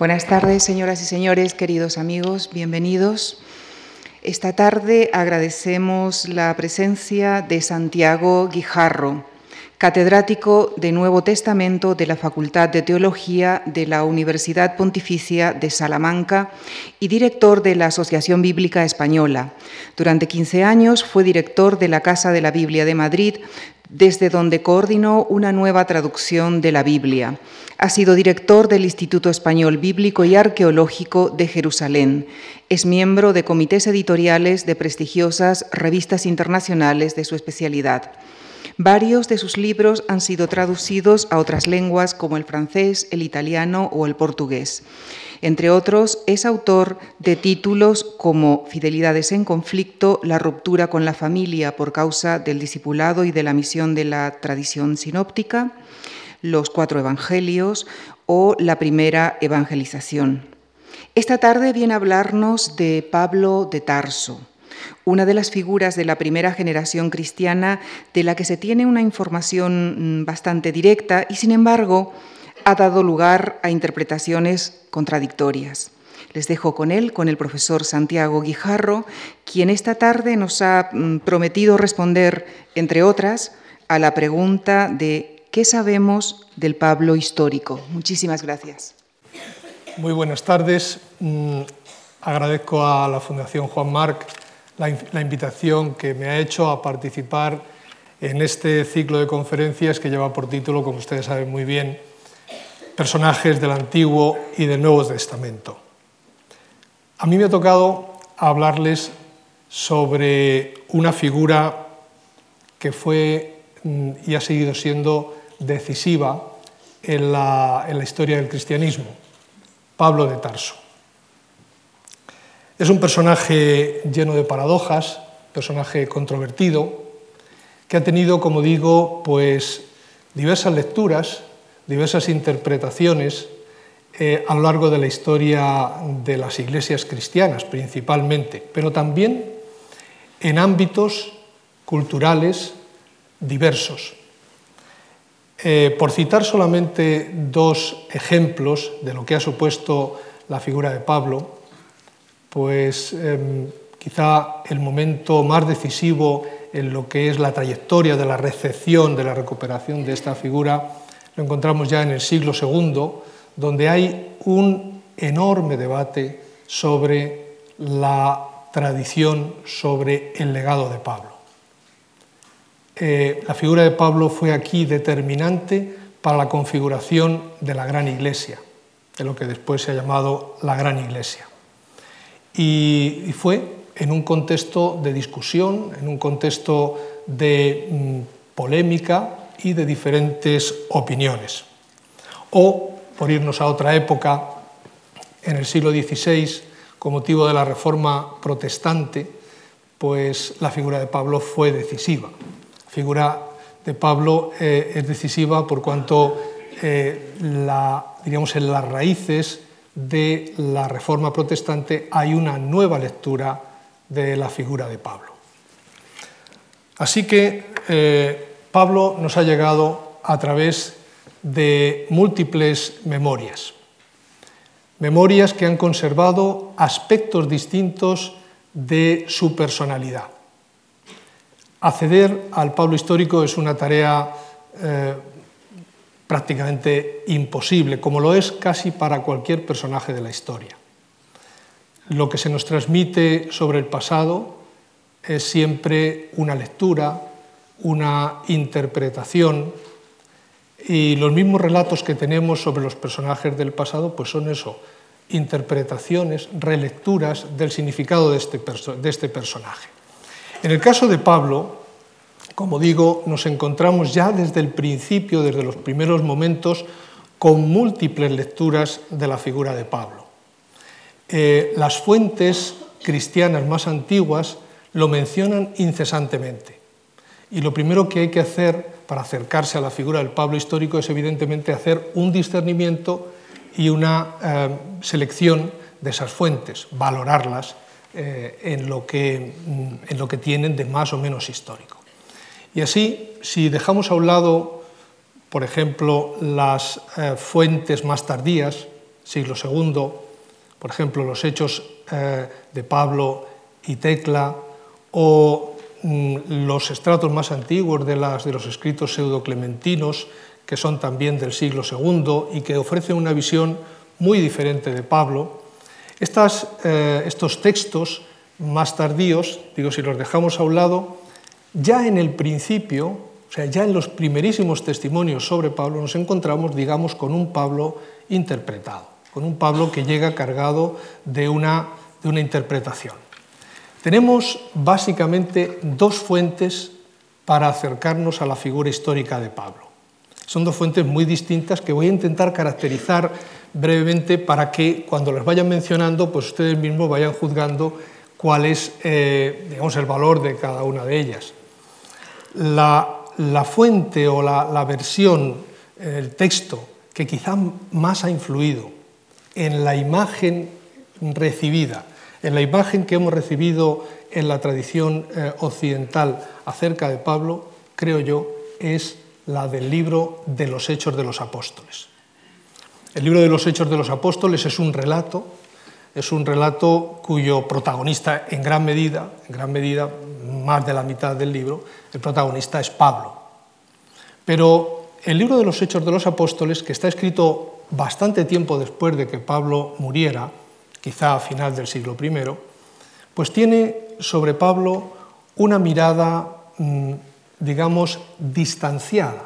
Buenas tardes, señoras y señores, queridos amigos, bienvenidos. Esta tarde agradecemos la presencia de Santiago Guijarro, catedrático de Nuevo Testamento de la Facultad de Teología de la Universidad Pontificia de Salamanca y director de la Asociación Bíblica Española. Durante 15 años fue director de la Casa de la Biblia de Madrid, desde donde coordinó una nueva traducción de la Biblia. Ha sido director del Instituto Español Bíblico y Arqueológico de Jerusalén. Es miembro de comités editoriales de prestigiosas revistas internacionales de su especialidad. Varios de sus libros han sido traducidos a otras lenguas como el francés, el italiano o el portugués. Entre otros, es autor de títulos como Fidelidades en conflicto, La ruptura con la familia por causa del discipulado y de la misión de la tradición sinóptica, los cuatro evangelios o la primera evangelización. Esta tarde viene a hablarnos de Pablo de Tarso, una de las figuras de la primera generación cristiana de la que se tiene una información mm, bastante directa y sin embargo ha dado lugar a interpretaciones contradictorias. Les dejo con él, con el profesor Santiago Guijarro, quien esta tarde nos ha mm, prometido responder, entre otras, a la pregunta de ¿Qué sabemos del Pablo histórico? Muchísimas gracias. Muy buenas tardes. Mm, agradezco a la Fundación Juan Marc la, invitación que me ha hecho a participar en este ciclo de conferencias que lleva por título, como ustedes saben muy bien, Personajes del Antiguo y del Nuevo Testamento. A mí me ha tocado hablarles sobre una figura que fue mm, y ha seguido siendo decisiva en la, historia del cristianismo, Pablo de Tarso. Es un personaje lleno de paradojas, personaje controvertido, que ha tenido, como digo, pues diversas lecturas, diversas interpretaciones eh, a lo largo de la historia de las iglesias cristianas principalmente, pero también en ámbitos culturales diversos. Eh, por citar solamente dos ejemplos de lo que ha supuesto la figura de Pablo, pues em, quizá el momento más decisivo en lo que es la trayectoria de la recepción, de la recuperación de esta figura, encontramos ya en el siglo II, donde hay un enorme debate sobre la tradición, sobre el legado de Pablo. Eh, la figura de Pablo fue aquí determinante para la configuración de la gran iglesia, de lo que después se ha llamado la gran iglesia. Y, fue en un contexto de discusión, en un contexto de mm, polémica y de diferentes opiniones. O, por irnos a otra época, en el siglo XVI, con motivo de la reforma protestante, pues la figura de Pablo fue decisiva figura de Pablo eh, es decisiva por cuanto eh, la, diríamos, en las raíces de la reforma protestante hay una nueva lectura de la figura de Pablo. Así que eh, Pablo nos ha llegado a través de múltiples memorias, memorias que han conservado aspectos distintos de su personalidad. Acceder al Pablo histórico es una tarea eh, prácticamente imposible, como lo es casi para cualquier personaje de la historia. Lo que se nos transmite sobre el pasado es siempre una lectura, una interpretación, y los mismos relatos que tenemos sobre los personajes del pasado pues son eso, interpretaciones, relecturas del significado de este, de este personaje. En el caso de Pablo, como digo, nos encontramos ya desde el principio, desde los primeros momentos, con múltiples lecturas de la figura de Pablo. Eh, las fuentes cristianas más antiguas lo mencionan incesantemente. Y lo primero que hay que hacer para acercarse a la figura del Pablo histórico es evidentemente hacer un discernimiento y una eh, selección de esas fuentes, valorarlas eh, en, lo que, mm, en lo que tienen de más o menos histórico. Y así, si dejamos a un lado, por ejemplo, las eh, fuentes más tardías, siglo II, por ejemplo, los hechos de Pablo y Tecla, o los estratos más antiguos de, los escritos pseudoclementinos, que son también del siglo II y que ofrecen una visión muy diferente de Pablo. Eh, estos textos más tardíos, digo, si los dejamos a un lado, ya en el principio, o sea, ya en los primerísimos testimonios sobre Pablo, nos encontramos, digamos, con un Pablo interpretado, con un Pablo que llega cargado de una, de una interpretación. Tenemos básicamente dos fuentes para acercarnos a la figura histórica de Pablo. Son dos fuentes muy distintas que voy a intentar caracterizar brevemente para que cuando las vayan mencionando, pues ustedes mismos vayan juzgando cuál es eh, digamos, el valor de cada una de ellas. La, fuente o la, la, versión, el texto que quizá más ha influido en la imagen recibida, en la imagen que hemos recibido en la tradición eh, occidental acerca de Pablo, creo yo, es la del libro de los Hechos de los Apóstoles. El libro de los Hechos de los Apóstoles es un relato es un relato cuyo protagonista, en gran medida, en gran medida, más de la mitad del libro, el protagonista es Pablo. Pero el libro de los Hechos de los Apóstoles, que está escrito bastante tiempo después de que Pablo muriera, quizá a final del siglo I, pues tiene sobre Pablo una mirada, mm, digamos, distanciada,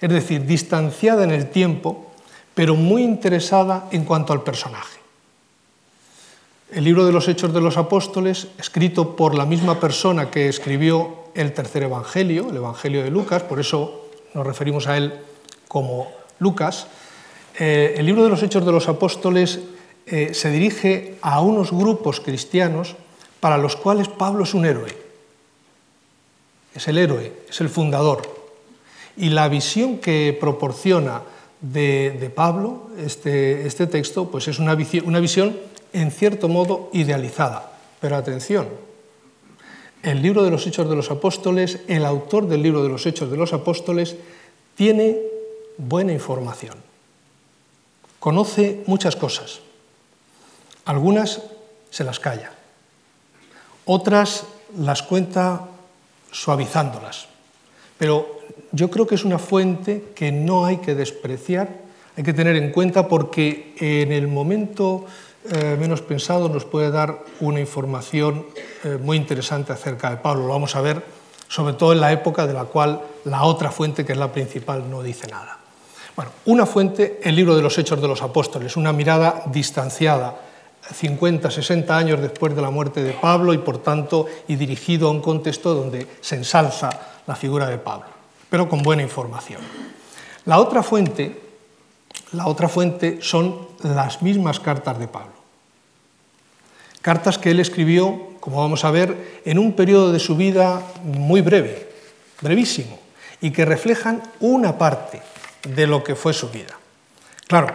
es decir, distanciada en el tiempo, pero muy interesada en cuanto al personaje. El libro de los Hechos de los Apóstoles, escrito por la misma persona que escribió el tercer Evangelio, el Evangelio de Lucas, por eso nos referimos a él como Lucas, eh, el libro de los Hechos de los Apóstoles eh, se dirige a unos grupos cristianos para los cuales Pablo es un héroe. Es el héroe, es el fundador. Y la visión que proporciona de, Pablo este, este, texto pues es una, una visión en cierto modo idealizada. Pero atención, el libro de los Hechos de los Apóstoles, el autor del libro de los Hechos de los Apóstoles, tiene buena información. Conoce muchas cosas. Algunas se las calla. Otras las cuenta suavizándolas. Pero yo creo que es una fuente que no hay que despreciar, hay que tener en cuenta porque en el momento eh, menos pensado nos puede dar una información eh, muy interesante acerca de Pablo. Lo vamos a ver sobre todo en la época de la cual la otra fuente, que es la principal, no dice nada. Bueno, una fuente, el libro de los Hechos de los Apóstoles, una mirada distanciada, 50, 60 años después de la muerte de Pablo y por tanto y dirigido a un contexto donde se ensalza la figura de Pablo, pero con buena información. La otra fuente, la otra fuente son las mismas cartas de Pablo. Cartas que él escribió, como vamos a ver, en un periodo de su vida muy breve, brevísimo, y que reflejan una parte de lo que fue su vida. Claro,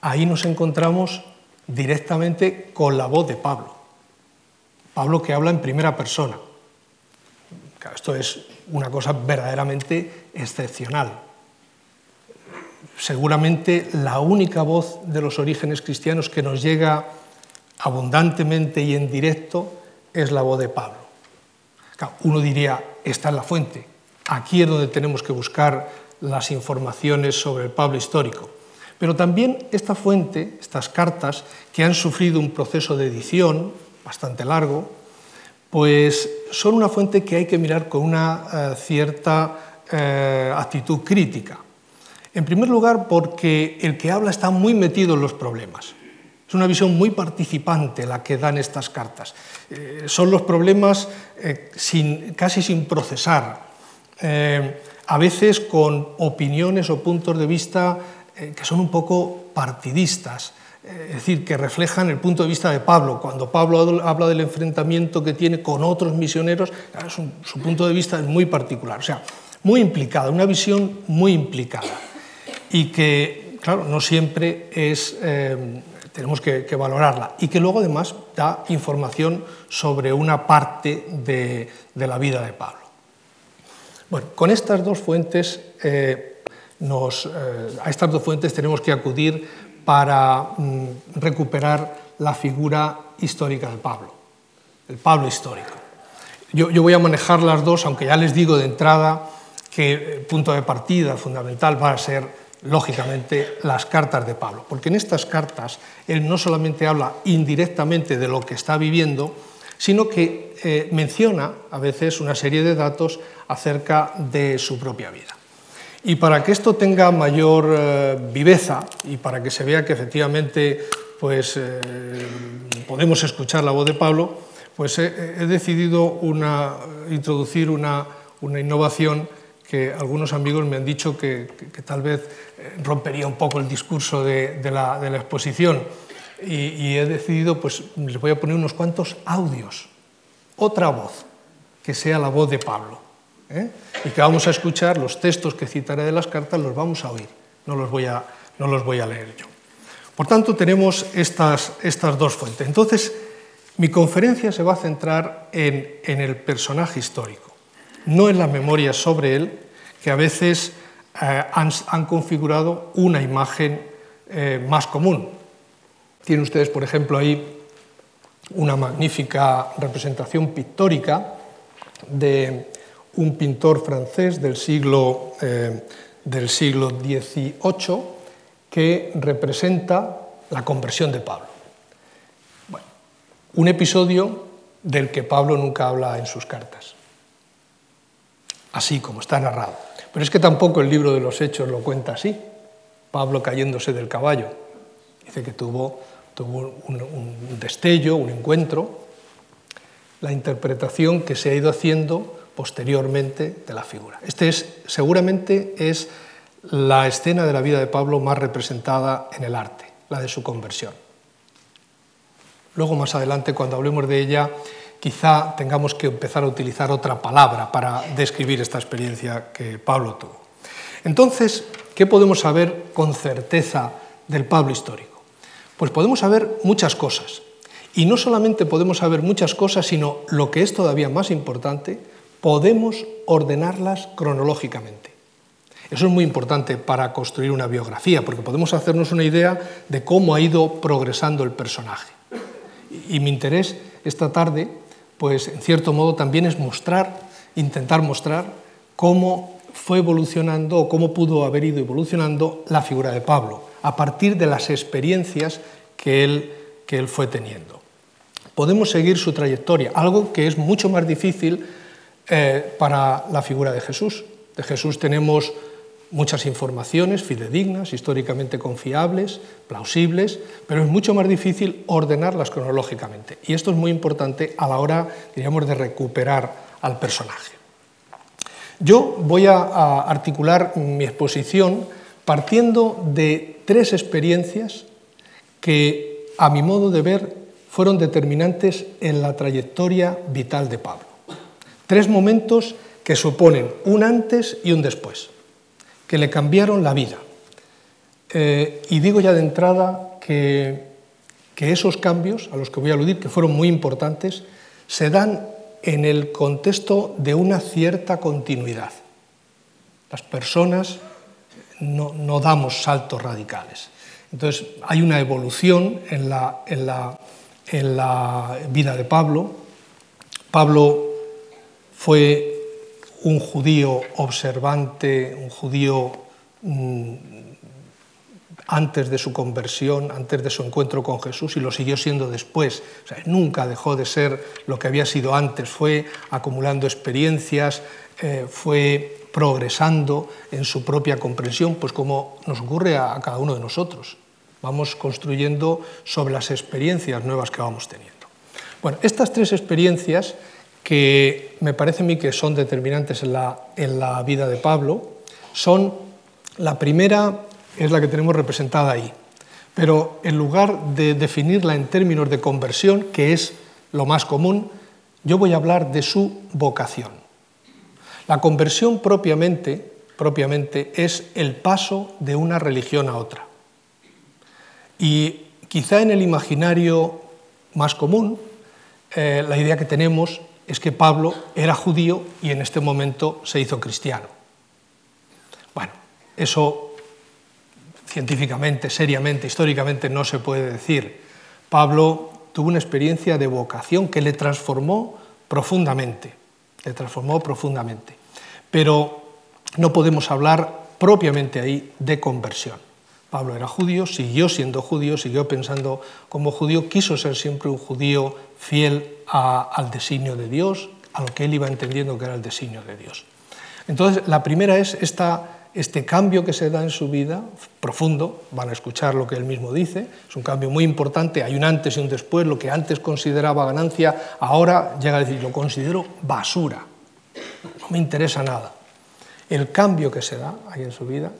ahí nos encontramos directamente con la voz de Pablo. Pablo que habla en primera persona. esto es una cosa verdaderamente excepcional. Seguramente la única voz de los orígenes cristianos que nos llega abundantemente y en directo es la voz de Pablo. Uno diría, esta es la fuente, aquí es donde tenemos que buscar las informaciones sobre el Pablo histórico. Pero también esta fuente, estas cartas, que han sufrido un proceso de edición bastante largo, pues son una fuente que hay que mirar con una eh, cierta eh, actitud crítica. En primer lugar, porque el que habla está muy metido en los problemas. Es una visión muy participante la que dan estas cartas. Eh, son los problemas eh, casi sin procesar, eh, a veces con opiniones o puntos de vista que son un poco partidistas, es decir, que reflejan el punto de vista de Pablo. Cuando Pablo habla del enfrentamiento que tiene con otros misioneros, su, punto de vista es muy particular, o sea, muy implicada, una visión muy implicada y que, claro, no siempre es tenemos que, valorarla y que luego además da información sobre una parte de, la vida de Pablo. Bueno, con estas dos fuentes, eh, eh, a estas dos fuentes tenemos que acudir para mm, recuperar la figura histórica de Pablo, el Pablo histórico. Yo, voy a manejar las dos, aunque ya les digo de entrada que el punto de partida fundamental va a ser, lógicamente, las cartas de Pablo, porque en estas cartas él no solamente habla indirectamente de lo que está viviendo, sino que eh, menciona a veces una serie de datos acerca de su propia vida. Y para que esto tenga mayor eh, viveza y para que se vea que efectivamente pues, eh, podemos escuchar la voz de Pablo, pues he, decidido introducir una, innovación que algunos amigos me han dicho que, tal vez rompería un poco el discurso de la exposición y, he decidido, pues les voy a poner unos cuantos audios, otra voz, que sea la voz de Pablo. ¿Eh? Y que vamos a escuchar, los textos que citaré de las cartas los vamos a oír, no los voy a, no los voy a leer yo. Por tanto, tenemos estas, estas dos fuentes. Entonces, mi conferencia se va a centrar en, en el personaje histórico, no en la memoria sobre él, que a veces eh, han, han, configurado una imagen eh, más común, tienen ustedes, por ejemplo, ahí una magnífica representación pictórica de un pintor francés del siglo, eh, del siglo XVIII que representa la conversión de Pablo. Un episodio del que Pablo nunca habla en sus cartas, así como está narrado. Pero es que tampoco el libro de los Hechos lo cuenta así, Pablo cayéndose del caballo. Dice que tuvo un, destello, un encuentro, la interpretación que se ha ido haciendo posteriormente de la figura. Este es, seguramente es la escena de la vida de Pablo más representada en el arte, la de su conversión. Luego, más adelante, cuando hablemos de ella, quizá tengamos que empezar a utilizar otra palabra para describir esta experiencia que Pablo tuvo. Entonces, ¿qué podemos saber con certeza del Pablo histórico? Pues podemos saber muchas cosas. Y no solamente podemos saber muchas cosas, sino lo que es todavía más importante, podemos ordenarlas cronológicamente. Eso es muy importante para construir una biografía, porque podemos hacernos una idea de cómo ha ido progresando el personaje. Y mi interés esta tarde, pues en cierto modo también es mostrar, intentar mostrar cómo fue evolucionando o cómo pudo haber ido evolucionando la figura de Pablo a partir de las experiencias que él, que él fue teniendo. Podemos seguir su trayectoria, algo que es mucho más difícil eh, para la figura de Jesús. De Jesús tenemos muchas informaciones fidedignas, históricamente confiables, plausibles, pero es mucho más difícil ordenarlas cronológicamente. Y esto es muy importante a la hora, diríamos, de recuperar al personaje. Yo voy a articular mi exposición partiendo de tres experiencias que, a mi modo de ver, fueron determinantes en la trayectoria vital de Pablo. Tres momentos que suponen un antes y un después, que le cambiaron la vida. Eh, y digo ya de entrada que, que esos cambios, a los que voy a aludir, que fueron muy importantes, se dan en el contexto de una cierta continuidad. Las personas no, damos saltos radicales. Entonces, hay una evolución en la, en la, vida de Pablo. Pablo fue un judío observante, un judío mm, antes de su conversión, antes de su encuentro con Jesús y lo siguió siendo después. nunca dejó de ser lo que había sido antes, fue acumulando experiencias, eh, fue progresando en su propia comprensión, pues como nos ocurre a, cada uno de nosotros. Vamos construyendo sobre las experiencias nuevas que vamos teniendo. Bueno, estas tres experiencias que me parece a mí que son determinantes en la, en la vida de Pablo, son, la primera es la que tenemos representada ahí, pero en lugar de definirla en términos de conversión, que es lo más común, yo voy a hablar de su vocación. La conversión propiamente, propiamente es el paso de una religión a otra. Y quizá en el imaginario más común, eh, la idea que tenemos es que Pablo era judío y en este momento se hizo cristiano. Bueno, eso científicamente, seriamente, históricamente no se puede decir. Pablo tuvo una experiencia de vocación que le transformó profundamente, le transformó profundamente. Pero no podemos hablar propiamente ahí de conversión. Pablo era judío, siguió siendo judío, siguió pensando como judío, quiso ser siempre un judío fiel al designio de Dios, a lo que él iba entendiendo que era el designio de Dios. Entonces, la primera es este cambio que se da en su vida, profundo, van a escuchar lo que él mismo dice, es un cambio muy importante, hay un antes y un después, lo que antes consideraba ganancia, ahora llega a decir, lo considero basura, no me interesa nada. El cambio que se da ahí en su vida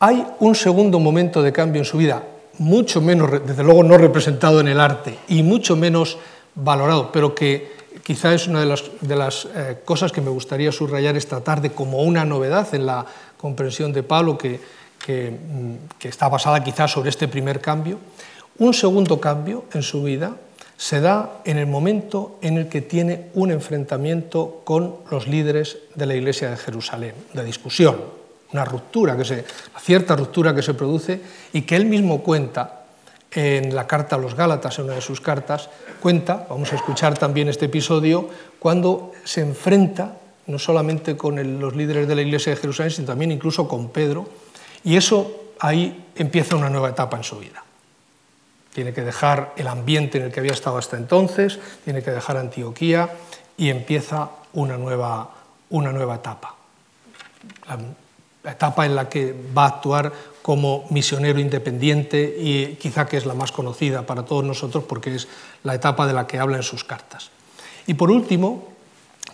hay un segundo momento de cambio en su vida, mucho menos, desde luego no representado en el arte y mucho menos valorado, pero que quizá es una de las, eh, cosas que me gustaría subrayar esta tarde como una novedad en la comprensión de Pablo, que, mm, que está basada quizá sobre este primer cambio. Un segundo cambio en su vida se da en el momento en el que tiene un enfrentamiento con los líderes de la Iglesia de Jerusalén, de discusión, una ruptura, que se, cierta ruptura que se produce y que él mismo cuenta en la carta a los Gálatas, en una de sus cartas, cuenta, vamos a escuchar también este episodio, cuando se enfrenta no solamente con los líderes de la iglesia de Jerusalén, sino también incluso con Pedro, y eso ahí empieza una nueva etapa en su vida. Tiene que dejar el ambiente en el que había estado hasta entonces, tiene que dejar Antioquía y empieza una nueva, una nueva etapa etapa en la que va a actuar como misionero independiente y quizá que es la más conocida para todos nosotros porque es la etapa de la que habla en sus cartas. Y por último,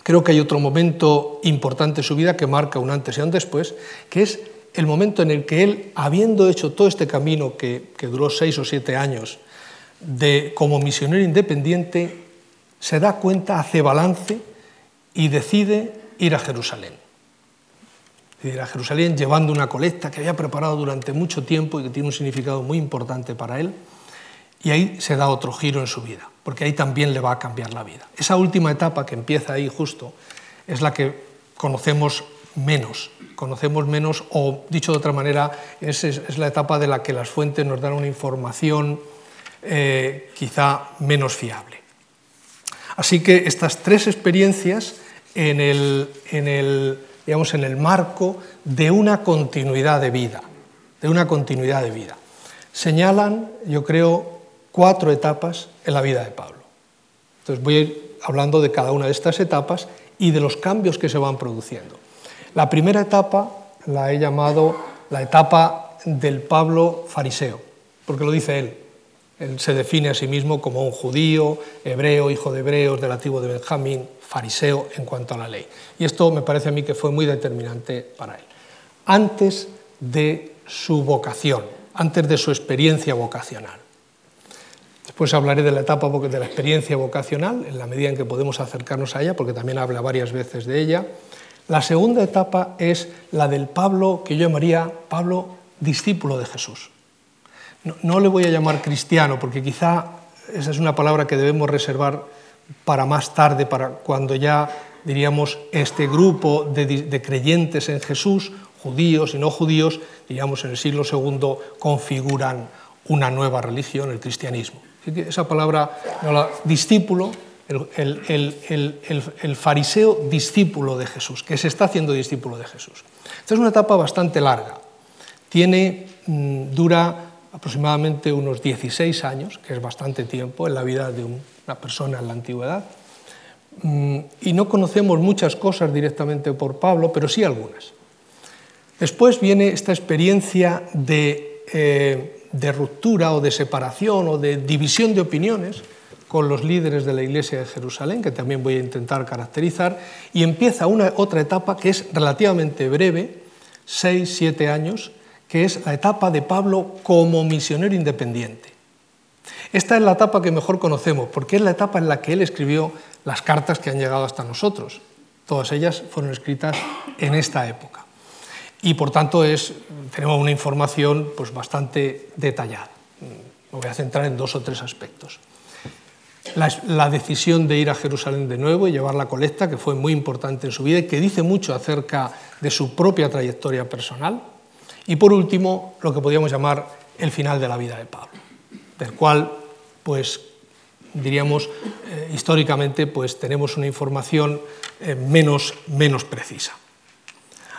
creo que hay otro momento importante en su vida que marca un antes y un después, que es el momento en el que él, habiendo hecho todo este camino que, duró seis o siete años de, como misionero independiente, se da cuenta, hace balance y decide ir a Jerusalén ir a Jerusalén llevando una colecta que había preparado durante mucho tiempo y que tiene un significado muy importante para él. Y ahí se da otro giro en su vida, porque ahí también le va a cambiar la vida. Esa última etapa que empieza ahí justo es la que conocemos menos, conocemos menos, o dicho de otra manera, es, es la etapa de la que las fuentes nos dan una información eh, quizá menos fiable. Así que estas tres experiencias en el, en el digamos, en el marco de una continuidad de vida, de una continuidad de vida. Señalan, yo creo, cuatro etapas en la vida de Pablo. Entonces voy a ir hablando de cada una de estas etapas y de los cambios que se van produciendo. La primera etapa la he llamado la etapa del Pablo fariseo, porque lo dice él. Se define a sí mismo como un judío, hebreo, hijo de hebreos, del de Benjamín, fariseo en cuanto a la ley. Y esto me parece a mí que fue muy determinante para él. Antes de su vocación, antes de su experiencia vocacional. Después hablaré de la etapa de la experiencia vocacional, en la medida en que podemos acercarnos a ella, porque también habla varias veces de ella. La segunda etapa es la del Pablo, que yo llamaría Pablo discípulo de Jesús. No, no le voy a llamar cristiano, porque quizá esa es una palabra que debemos reservar para más tarde, para cuando ya diríamos este grupo de, creyentes en Jesús, judíos y no judíos, diríamos en el siglo II, configuran una nueva religión, el cristianismo. esa palabra, discípulo, el, fariseo discípulo de Jesús, que se está haciendo discípulo de Jesús. Esta es una etapa bastante larga. Tiene, mm, dura aproximadamente unos 16 años, que es bastante tiempo en la vida de una persona en la antigüedad. Mm, y no conocemos muchas cosas directamente por Pablo, pero sí algunas. Después viene esta experiencia eh, de ruptura o de separación o de división de opiniones con los líderes de la iglesia de Jerusalén, que también voy a intentar caracterizar, y empieza una otra etapa que es relativamente breve, seis, siete años, que es la etapa de Pablo como misionero independiente. Esta es la etapa que mejor conocemos, porque es la etapa en la que él escribió las cartas que han llegado hasta nosotros. Todas ellas fueron escritas en esta época. Y por tanto es, tenemos una información pues, bastante detallada. Me voy a centrar en dos o tres aspectos. La, la, decisión de ir a Jerusalén de nuevo y llevar la colecta, que fue muy importante en su vida y que dice mucho acerca de su propia trayectoria personal, Y por último, lo que podríamos llamar el final de la vida de Pablo, del cual, pues, diríamos, eh, históricamente, pues tenemos una información eh, menos, menos precisa.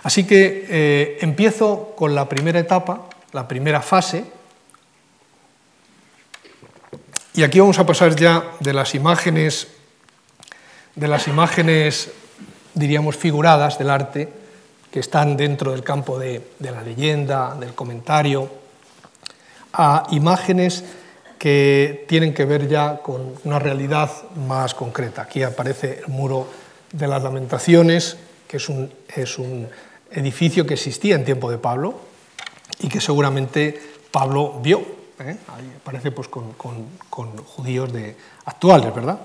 Así que eh, empiezo con la primera etapa, la primera fase, y aquí vamos a pasar ya de las imágenes, de las imágenes, diríamos, figuradas del arte, que están dentro del campo de, la leyenda, del comentario, a imágenes que tienen que ver ya con una realidad más concreta. Aquí aparece el muro de las lamentaciones, que es un, es un edificio que existía en tiempo de Pablo y que seguramente Pablo vio. ¿eh? Ahí aparece pues, con, judíos de, actuales, ¿verdad?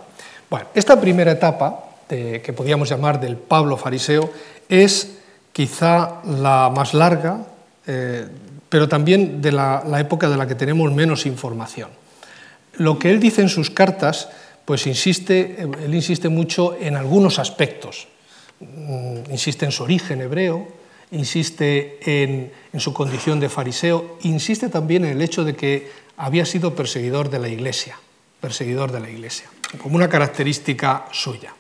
Bueno, esta primera etapa, que podríamos llamar del Pablo fariseo, es quizá la más larga, eh, pero también de la, época de la que tenemos menos información. Lo que él dice en sus cartas, pues insiste, él insiste mucho en algunos aspectos. Mm, insiste en su origen hebreo, insiste en, en su condición de fariseo, insiste también en el hecho de que había sido perseguidor de la iglesia, perseguidor de la iglesia, como una característica suya.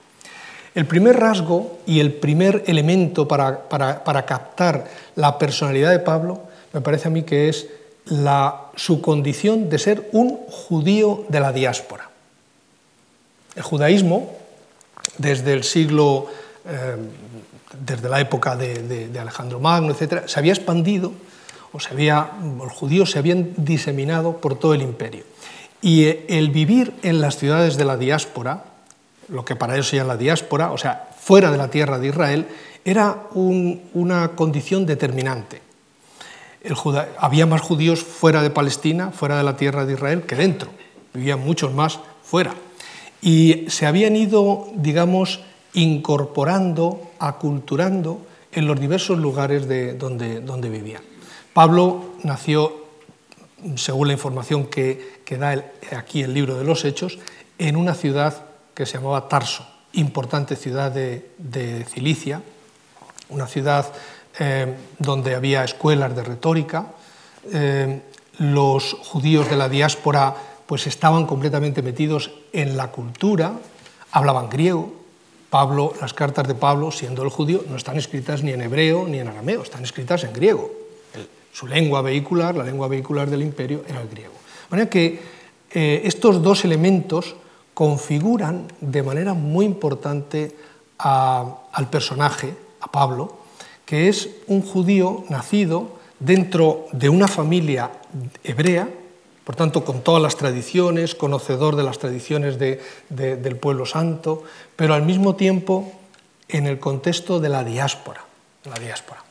El primer rasgo y el primer elemento para, captar la personalidad de Pablo me parece a mí que es su condición de ser un judío de la diáspora. El judaísmo, desde el siglo, eh, desde la época de, Alejandro Magno, etc., se había expandido, o se había, los judíos se habían diseminado por todo el imperio. Y el vivir en las ciudades de la diáspora, lo que para ellos se llama la diáspora, o sea, fuera de la tierra de Israel, era una condición determinante. había más judíos fuera de Palestina, fuera de la tierra de Israel, que dentro. Vivían muchos más fuera. Y se habían ido, digamos, incorporando, aculturando en los diversos lugares de donde, donde vivían. Pablo nació, según la información que, que da aquí el libro de los Hechos, en una ciudad que se llamaba Tarso, importante ciudad de, Cilicia, una ciudad eh, donde había escuelas de retórica. Eh, los judíos de la diáspora pues estaban completamente metidos en la cultura, hablaban griego. Pablo, las cartas de Pablo, siendo el judío, no están escritas ni en hebreo ni en arameo, están escritas en griego. su lengua vehicular, la lengua vehicular del imperio, era el griego. De manera que eh, estos dos elementos configuran de manera muy importante al personaje, a Pablo, que es un judío nacido dentro de una familia hebrea, por tanto con todas las tradiciones, conocedor de las tradiciones del pueblo santo, pero al mismo tiempo en el contexto de la diáspora, la diáspora.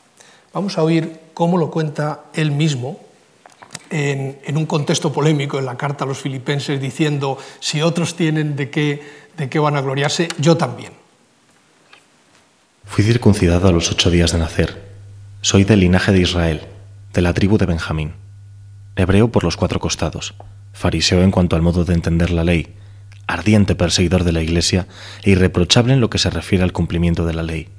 Vamos a oír cómo lo cuenta él mismo en, un contexto polémico en la carta a los filipenses diciendo, si otros tienen de qué, de qué van a gloriarse, yo también. Fui circuncidado a los ocho días de nacer. Soy del linaje de Israel, de la tribu de Benjamín. Hebreo por los cuatro costados, fariseo en cuanto al modo de entender la ley, ardiente perseguidor de la Iglesia e irreprochable en lo que se refiere al cumplimiento de la ley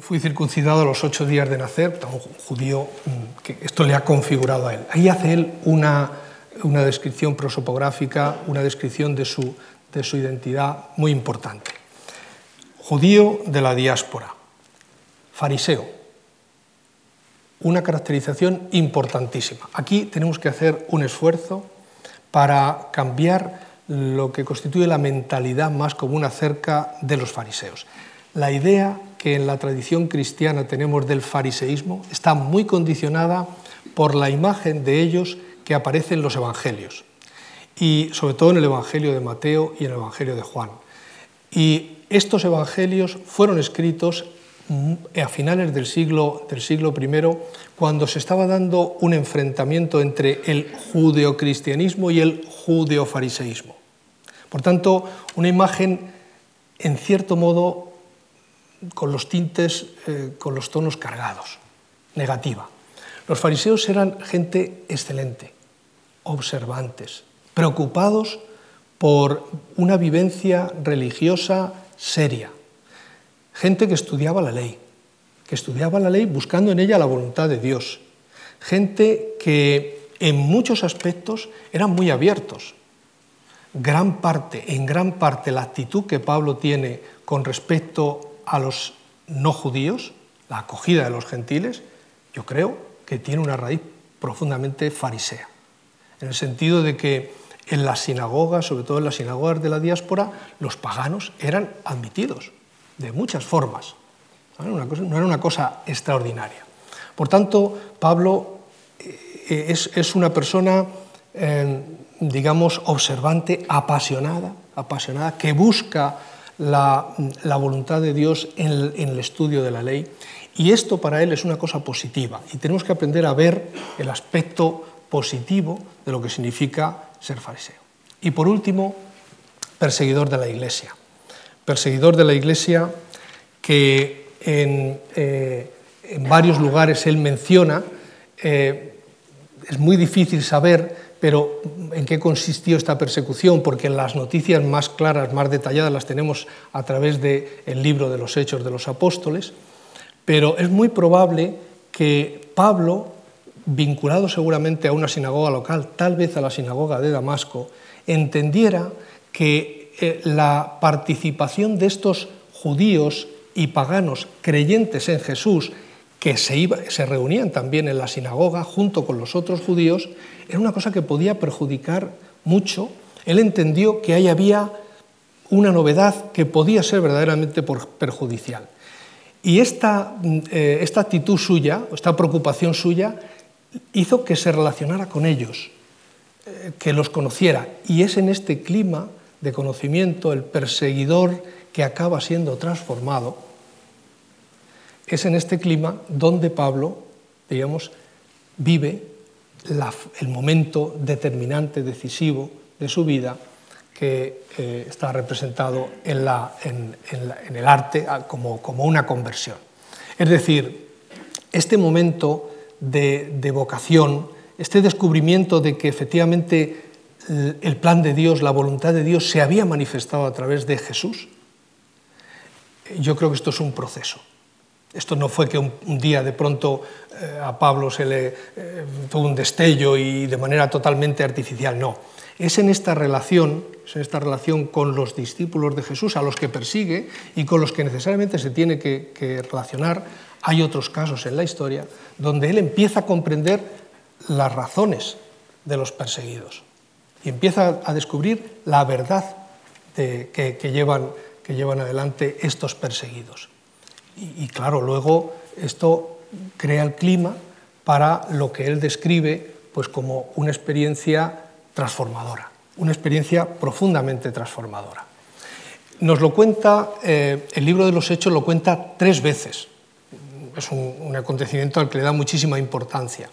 fui circuncidado a los ocho días de nacer, un judío mm, que esto le ha configurado a él. Ahí hace él una, una descripción prosopográfica, una descripción de su, de su identidad muy importante. Judío de la diáspora, fariseo, una caracterización importantísima. Aquí tenemos que hacer un esfuerzo para cambiar lo que constituye la mentalidad más común acerca de los fariseos. La idea que en la tradición cristiana tenemos del fariseísmo está muy condicionada por la imagen de ellos que aparece en los evangelios, y sobre todo en el Evangelio de Mateo y en el Evangelio de Juan. Y estos evangelios fueron escritos a finales del siglo, del siglo I, cuando se estaba dando un enfrentamiento entre el judeocristianismo y el judeofariseísmo. Por tanto, una imagen, en cierto modo, con los tintes, eh, con los tonos cargados, negativa. Los fariseos eran gente excelente, observantes, preocupados por una vivencia religiosa seria, gente que estudiaba la ley, que estudiaba la ley buscando en ella la voluntad de Dios, gente que en muchos aspectos eran muy abiertos. Gran parte, en gran parte, la actitud que Pablo tiene con respecto a los no judíos, la acogida de los gentiles, yo creo que tiene una raíz profundamente farisea, en el sentido de que en las sinagogas, sobre todo en las sinagogas de la diáspora, los paganos eran admitidos de muchas formas. No era una cosa, extraordinaria. Por tanto, Pablo eh, es, una persona, eh, digamos, observante, apasionada, apasionada, que busca la, voluntad de Dios en el, estudio de la ley. Y esto para él es una cosa positiva. Y tenemos que aprender a ver el aspecto positivo de lo que significa ser fariseo. Y por último, perseguidor de la iglesia. Perseguidor de la iglesia que eh, en, varios lugares él menciona, eh, es muy difícil saber, pero en qué consistió esta persecución, porque las noticias más claras, más detalladas, las tenemos a través del libro de los Hechos de los Apóstoles, pero es muy probable que Pablo, vinculado seguramente a una sinagoga local, tal vez a la sinagoga de Damasco, entendiera que eh, la participación de estos judíos y paganos creyentes en Jesús que se, se, reunían también en la sinagoga junto con los otros judíos, era una cosa que podía perjudicar mucho. Él entendió que ahí había una novedad que podía ser verdaderamente perjudicial. Y esta, eh, esta actitud suya, esta preocupación suya, hizo que se relacionara con ellos, eh, que los conociera. Y es en este clima de conocimiento, el perseguidor que acaba siendo transformado, es en este clima donde Pablo, digamos, vive el momento determinante, decisivo de su vida, que eh, está representado en, el arte como, una conversión. Es decir, este momento de, de vocación, este descubrimiento de que efectivamente el plan de Dios, la voluntad de Dios se había manifestado a través de Jesús, yo creo que esto es un proceso. Esto no fue que un, día de pronto eh, a Pablo se le eh, tuvo un destello y de manera totalmente artificial, no. Es en esta relación, en esta relación con los discípulos de Jesús a los que persigue y con los que necesariamente se tiene que, relacionar. Hay otros casos en la historia donde él empieza a comprender las razones de los perseguidos y empieza a descubrir la verdad que, llevan, que llevan adelante estos perseguidos. Y, claro, luego esto crea el clima para lo que él describe pues, como una experiencia transformadora, una experiencia profundamente transformadora. Nos lo cuenta, eh, el libro de los Hechos lo cuenta tres veces. Es un, un acontecimiento al que le da muchísima importancia.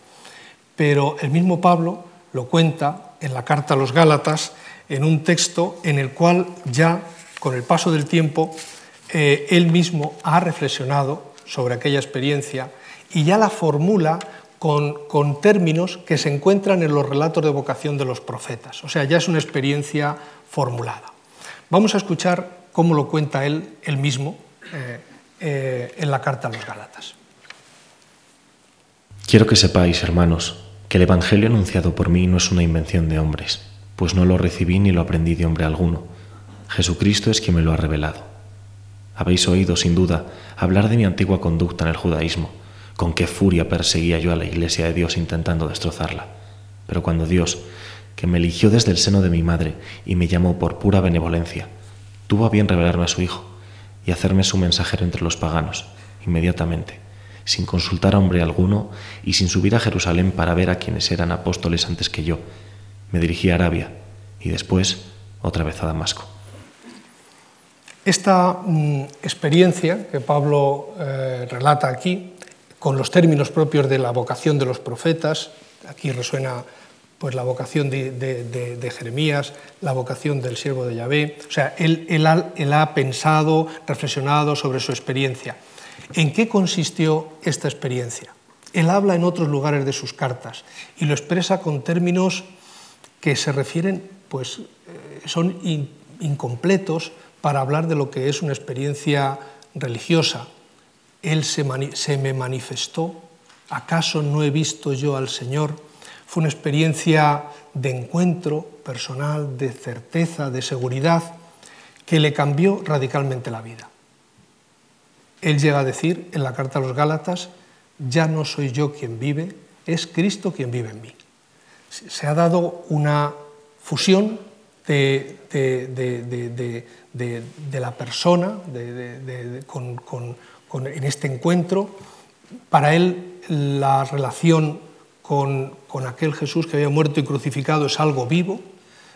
Pero el mismo Pablo lo cuenta en la carta a los Gálatas, en un texto en el cual ya con el paso del tiempo eh, él mismo ha reflexionado sobre aquella experiencia y ya la formula con, con, términos que se encuentran en los relatos de vocación de los profetas. O sea, ya es una experiencia formulada. Vamos a escuchar cómo lo cuenta él, él mismo eh, eh, en la carta a los Gálatas. Quiero que sepáis, hermanos, que el Evangelio anunciado por mí no es una invención de hombres, pues no lo recibí ni lo aprendí de hombre alguno. Jesucristo es quien me lo ha revelado. Habéis oído, sin duda, hablar de mi antigua conducta en el judaísmo, con qué furia perseguía yo a la iglesia de Dios intentando destrozarla. Pero cuando Dios, que me eligió desde el seno de mi madre y me llamó por pura benevolencia, tuvo a bien revelarme a su Hijo y hacerme su mensajero entre los paganos, inmediatamente sin consultar a hombre alguno y sin subir a Jerusalén para ver a quienes eran apóstoles antes que yo. Me dirigí a Arabia y después otra vez a Damasco. Esta mm, experiencia que Pablo eh, relata aquí, con los términos propios de la vocación de los profetas, aquí resuena pues, la vocación de, Jeremías, la vocación del siervo de Yahvé, o sea, él, él ha pensado, reflexionado sobre su experiencia. ¿En qué consistió esta experiencia? Él habla en otros lugares de sus cartas y lo expresa con términos que se refieren, pues eh, son incompletos para hablar de lo que es una experiencia religiosa. Él se, me manifestó, ¿acaso no he visto yo al Señor? Fue una experiencia de encuentro personal, de certeza, de seguridad, que le cambió radicalmente la vida. Él llega a decir en la carta a los Gálatas, ya no soy yo quien vive, es Cristo quien vive en mí. Se ha dado una fusión de, la persona en este encuentro. Para él la relación con, aquel Jesús que había muerto y crucificado es algo vivo.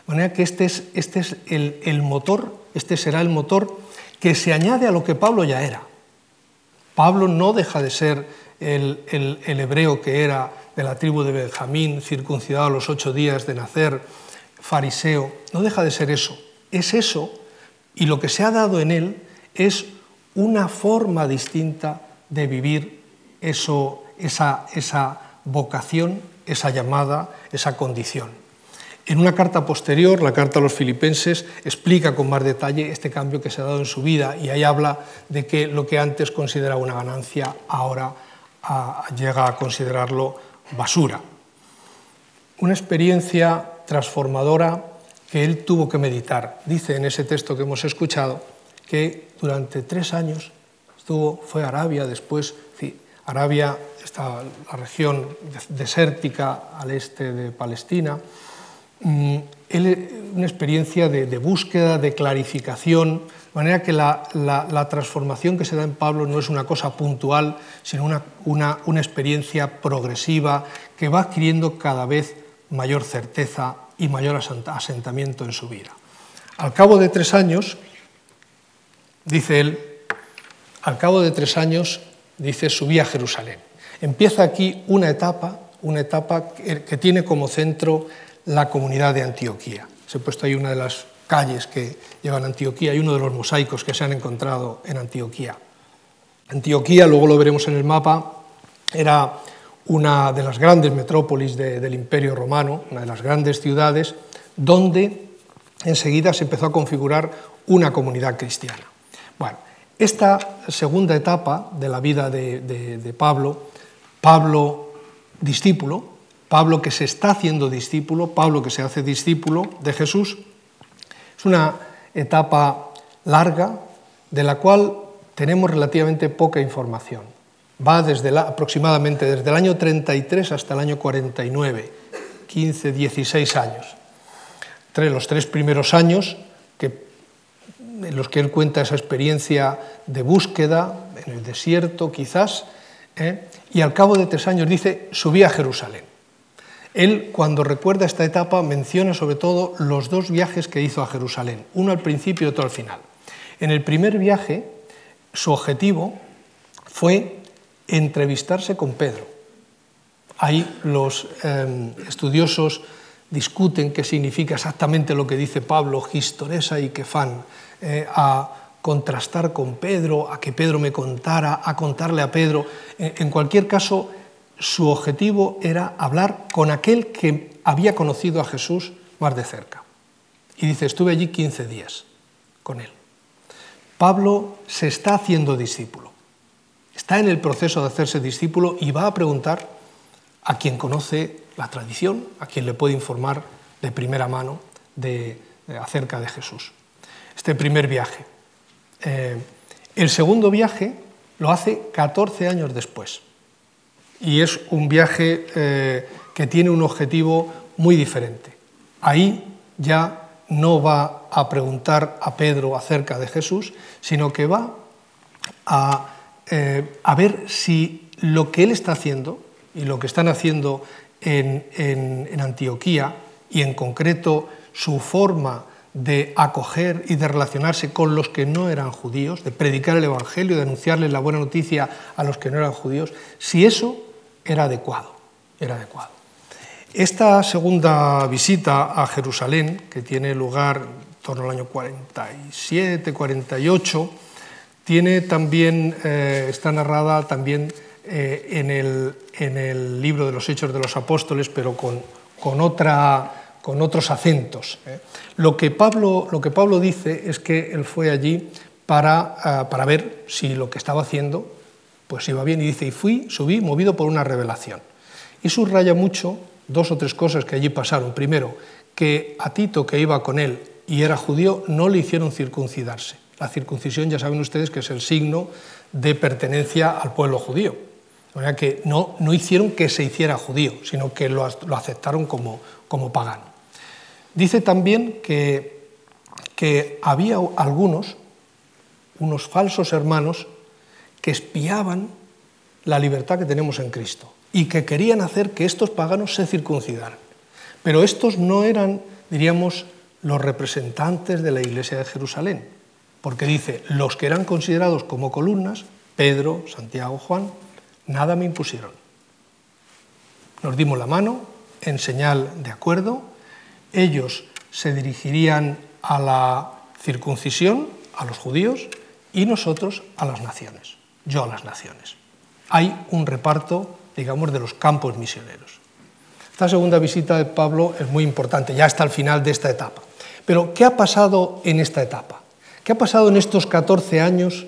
De manera que este es, este es el motor, este será el motor que se añade a lo que Pablo ya era. Pablo no deja de ser el, hebreo que era de la tribu de Benjamín, circuncidado a los ocho días de nacer, fariseo, no deja de ser eso. Es eso y lo que se ha dado en él es una forma distinta de vivir eso, esa, esa vocación, esa llamada, esa condición. En una carta posterior, la carta a los filipenses, explica con más detalle este cambio que se ha dado en su vida y ahí habla de que lo que antes consideraba una ganancia ahora ah, llega a considerarlo basura. Una experiencia transformadora que él tuvo que meditar. Dice en ese texto que hemos escuchado que durante tres años estuvo, fue a Arabia, después, Arabia está la región desértica al este de Palestina, Mm, una experiencia de, búsqueda, de clarificación, de manera que la, transformación que se da en Pablo no es una cosa puntual, sino una, experiencia progresiva que va adquiriendo cada vez mayor certeza y mayor asentamiento en su vida. Al cabo de tres años, dice él, al cabo de tres años, dice, subí a Jerusalén. Empieza aquí una etapa, una etapa que tiene como centro la comunidad de Antioquía. Se ha puesto ahí una de las calles que llevan a Antioquía y uno de los mosaicos que se han encontrado en Antioquía. Antioquía, luego lo veremos en el mapa, era una de las grandes metrópolis del Imperio Romano, una de las grandes ciudades, donde enseguida se empezó a configurar una comunidad cristiana. Bueno, esta segunda etapa de la vida de Pablo, Pablo discípulo, Pablo que se está haciendo discípulo, Pablo que se hace discípulo de Jesús, es una etapa larga de la cual tenemos relativamente poca información. Va desde aproximadamente desde el año 33 hasta el año 49, 15, 16 años. Entre los tres primeros años, que, en los que él cuenta esa experiencia de búsqueda en el desierto quizás, ¿eh? y al cabo de tres años dice, subí a Jerusalén. Él, cuando recuerda esta etapa, menciona sobre todo los dos viajes que hizo a Jerusalén, uno al principio y otro al final. En el primer viaje, su objetivo fue entrevistarse con Pedro. Ahí los em, estudiosos discuten qué significa exactamente lo que dice Pablo, historesa y kefan, eh, a contrastar con Pedro, a que Pedro me contara, a contarle a Pedro. en cualquier caso, su objetivo era hablar con aquel que había conocido a Jesús más de cerca. Y dice, estuve allí 15 días con él. Pablo se está haciendo discípulo, está en el proceso de hacerse discípulo y va a preguntar a quien conoce la tradición, a quien le puede informar de primera mano de, acerca de Jesús. Este primer viaje. Eh, el segundo viaje lo hace 14 años después y es un viaje eh, que tiene un objetivo muy diferente. Ahí ya no va a preguntar a Pedro acerca de Jesús, sino que va a, eh, ver si lo que él está haciendo y lo que están haciendo en, en Antioquía, y en concreto su forma de acoger y de relacionarse con los que no eran judíos, de predicar el Evangelio, de anunciarles la buena noticia a los que no eran judíos, si eso era adecuado, era adecuado. Esta segunda visita a Jerusalén, que tiene lugar en torno al año 47, 48, tiene también, eh, está narrada también eh, en, el, en, el, libro de los Hechos de los Apóstoles, pero con, con, otra, con otros acentos. ¿eh? Lo, que Pablo, lo que Pablo dice es que él fue allí para, para ver si lo que estaba haciendo pues iba bien y dice, y fui, subí, movido por una revelación. Y subraya mucho dos o tres cosas que allí pasaron. Primero, que a Tito, que iba con él y era judío, no le hicieron circuncidarse. La circuncisión ya saben ustedes que es el signo de pertenencia al pueblo judío. O sea que no, no hicieron que se hiciera judío, sino que lo, lo aceptaron como, como pagano. Dice también que, que había algunos, unos falsos hermanos, que espiaban la libertad que tenemos en Cristo y que querían hacer que estos paganos se circuncidaran. Pero estos no eran, diríamos, los representantes de la iglesia de Jerusalén, porque dice, los que eran considerados como columnas, Pedro, Santiago, Juan, nada me impusieron. Nos dimos la mano en señal de acuerdo, ellos se dirigirían a la circuncisión, a los judíos, y nosotros a las naciones, yo a las naciones. Hay un reparto digamos, de los campos misioneros. Esta segunda visita de Pablo es muy importante, ya está al final de esta etapa. Pero, ¿qué ha pasado en esta etapa? ¿Qué ha pasado en estos 14 años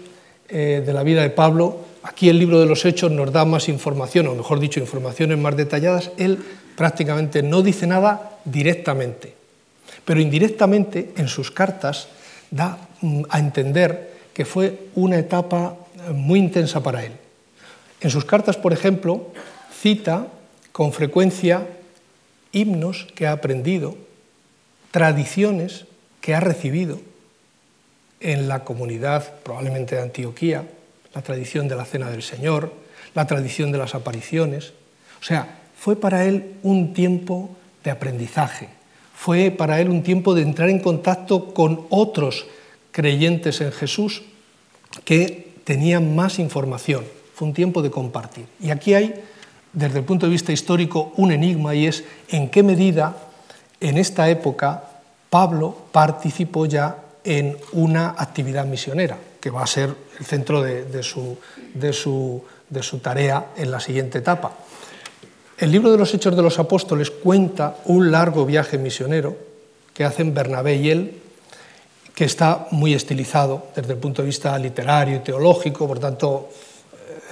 eh, de la vida de Pablo? Aquí el libro de los Hechos nos da más información, o mejor dicho, informaciones más detalladas. Él prácticamente no dice nada directamente, pero indirectamente en sus cartas da mm, a entender que fue una etapa eh, muy intensa para él. En sus cartas, por ejemplo, cita con frecuencia himnos que ha aprendido, tradiciones que ha recibido en la comunidad probablemente de Antioquía, la tradición de la Cena del Señor, la tradición de las apariciones. O sea, fue para él un tiempo de aprendizaje, fue para él un tiempo de entrar en contacto con otros creyentes en Jesús que tenían más información fue un tiempo de compartir. Y aquí hay, desde el punto de vista histórico, un enigma y es en qué medida en esta época Pablo participó ya en una actividad misionera, que va a ser el centro de, su, su tarea en la siguiente etapa. El libro de los Hechos de los Apóstoles cuenta un largo viaje misionero que hacen Bernabé y él, que está muy estilizado desde el punto de vista literario y teológico, por tanto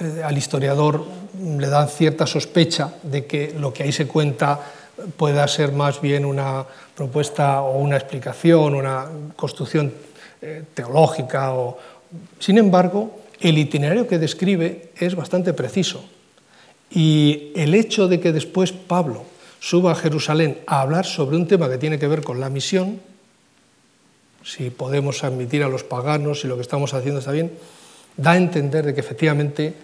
eh, al historiador le dan cierta sospecha de que lo que ahí se cuenta pueda ser más bien una propuesta o una explicación, una construcción eh, teológica. O... Sin embargo, el itinerario que describe es bastante preciso. Y el hecho de que después Pablo suba a Jerusalén a hablar sobre un tema que tiene que ver con la misión, si podemos admitir a los paganos si lo que estamos haciendo está bien, da a entender de que efectivamente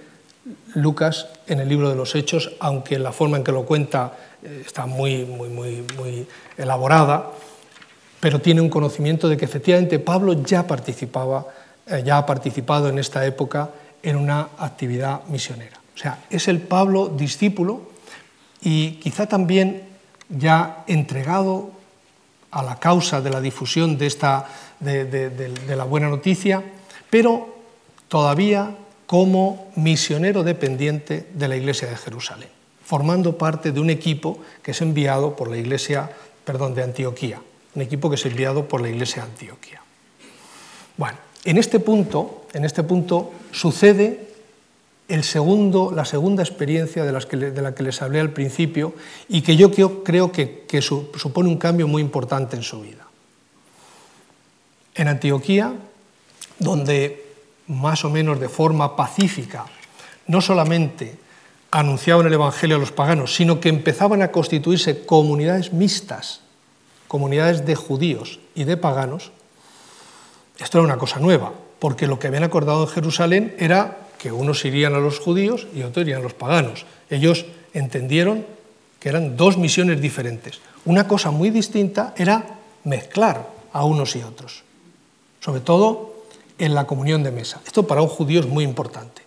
Lucas en el libro de los Hechos, aunque la forma en que lo cuenta está muy, muy, muy, muy elaborada, pero tiene un conocimiento de que efectivamente Pablo ya participaba, eh, ya ha participado en esta época en una actividad misionera. O sea, es el Pablo discípulo y quizá también ya entregado a la causa de la difusión de, esta, de la buena noticia, pero todavía como misionero dependiente de la Iglesia de Jerusalén, formando parte de un equipo que es enviado por la Iglesia, perdón, de Antioquía, un equipo que es enviado por la Iglesia Antioquía. Bueno, en este punto, en este punto sucede el segundo, la segunda experiencia de, la que les hablé al principio y que yo creo, que supone un cambio muy importante en su vida. En Antioquía, donde más o menos de forma pacífica, no solamente anunciaban el Evangelio a los paganos, sino que empezaban a constituirse comunidades mixtas, comunidades de judíos y de paganos, esto era una cosa nueva, porque lo que habían acordado en Jerusalén era que unos irían a los judíos y otros irían a los paganos. Ellos entendieron que eran dos misiones diferentes. Una cosa muy distinta era mezclar a unos y otros. Sobre todo en la comunión de mesa. Esto para un judío es muy importante,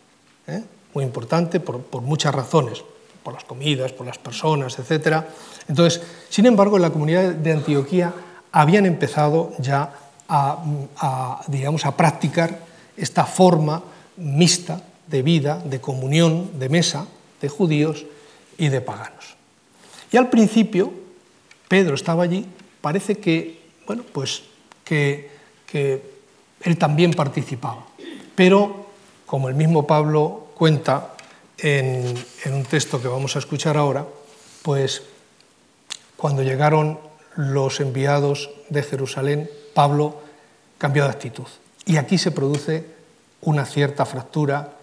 ¿eh? Muy importante por, muchas razones, por las comidas, por las personas, etc. Entonces, sin embargo, en la comunidad de Antioquía habían empezado ya a, digamos, a practicar esta forma mixta de vida, de comunión, de mesa, de judíos y de paganos. Y al principio, Pedro estaba allí, parece que, bueno, pues que él también participaba. Pero, como el mismo Pablo cuenta en, un texto que vamos a escuchar ahora, pues cuando llegaron los enviados de Jerusalén, Pablo cambió de actitud. Y aquí se produce una cierta fractura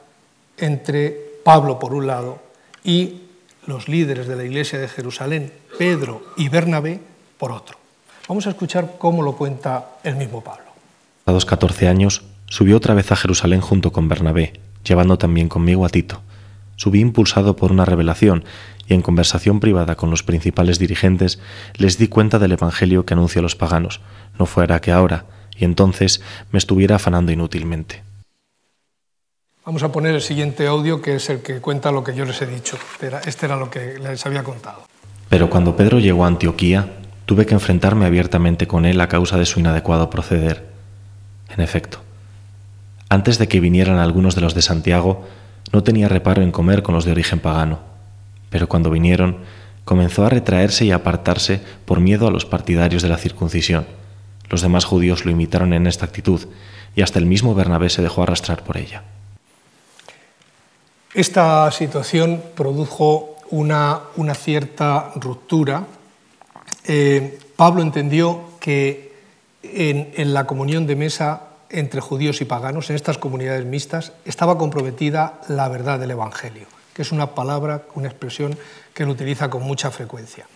entre Pablo por un lado y los líderes de la iglesia de Jerusalén, Pedro y Bernabé, por otro. Vamos a escuchar cómo lo cuenta el mismo Pablo. A los 14 años, subió otra vez a Jerusalén junto con Bernabé, llevando también conmigo a Tito. Subí impulsado por una revelación y en conversación privada con los principales dirigentes les di cuenta del Evangelio que anuncio a los paganos, no fuera que ahora, y entonces me estuviera afanando inútilmente. Vamos a poner el siguiente audio, que es el que cuenta lo que yo les he dicho. Este era lo que les había contado. Pero cuando Pedro llegó a Antioquía, tuve que enfrentarme abiertamente con él a causa de su inadecuado proceder. En efecto, antes de que vinieran algunos de los de Santiago, no tenía reparo en comer con los de origen pagano, pero cuando vinieron, comenzó a retraerse y apartarse por miedo a los partidarios de la circuncisión. Los demás judíos lo imitaron en esta actitud, y hasta el mismo Bernabé se dejó arrastrar por ella. Esta situación produjo una, cierta ruptura. Eh, Pablo entendió que en la comunión de mesa entre judíos y paganos, en estas comunidades mixtas, estaba comprometida la verdad del Evangelio, que es una palabra, una expresión que él utiliza con mucha frecuencia.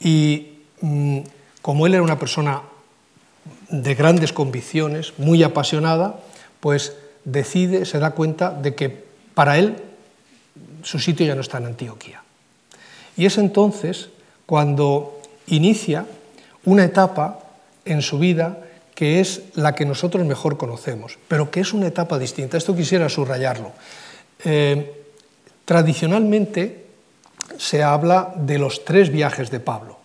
Y mm, como él era una persona de grandes convicciones, muy apasionada, pues decide, se da cuenta de que para él su sitio ya no está en Antioquía. Y es entonces cuando inicia una etapa en su vida que es la que nosotros mejor conocemos, pero que es una etapa distinta. Esto quisiera subrayarlo. Eh, tradicionalmente se habla de los tres viajes de Pablo.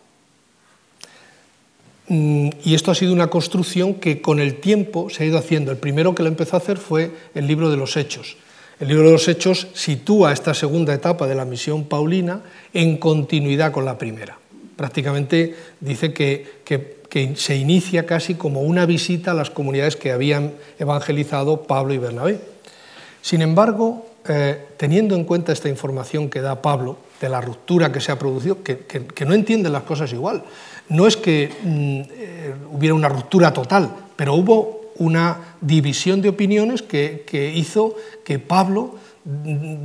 Mm, y esto ha sido una construcción que con el tiempo se ha ido haciendo. El primero que lo empezó a hacer fue el libro de los Hechos. El libro de los Hechos sitúa esta segunda etapa de la misión paulina en continuidad con la primera. Prácticamente dice que, que que se inicia casi como una visita a las comunidades que habían evangelizado Pablo y Bernabé. Sin embargo, eh, teniendo en cuenta esta información que da Pablo de la ruptura que se ha producido, que, no entienden las cosas igual, no es que mm, eh, hubiera una ruptura total, pero hubo una división de opiniones que, hizo que Pablo, mm,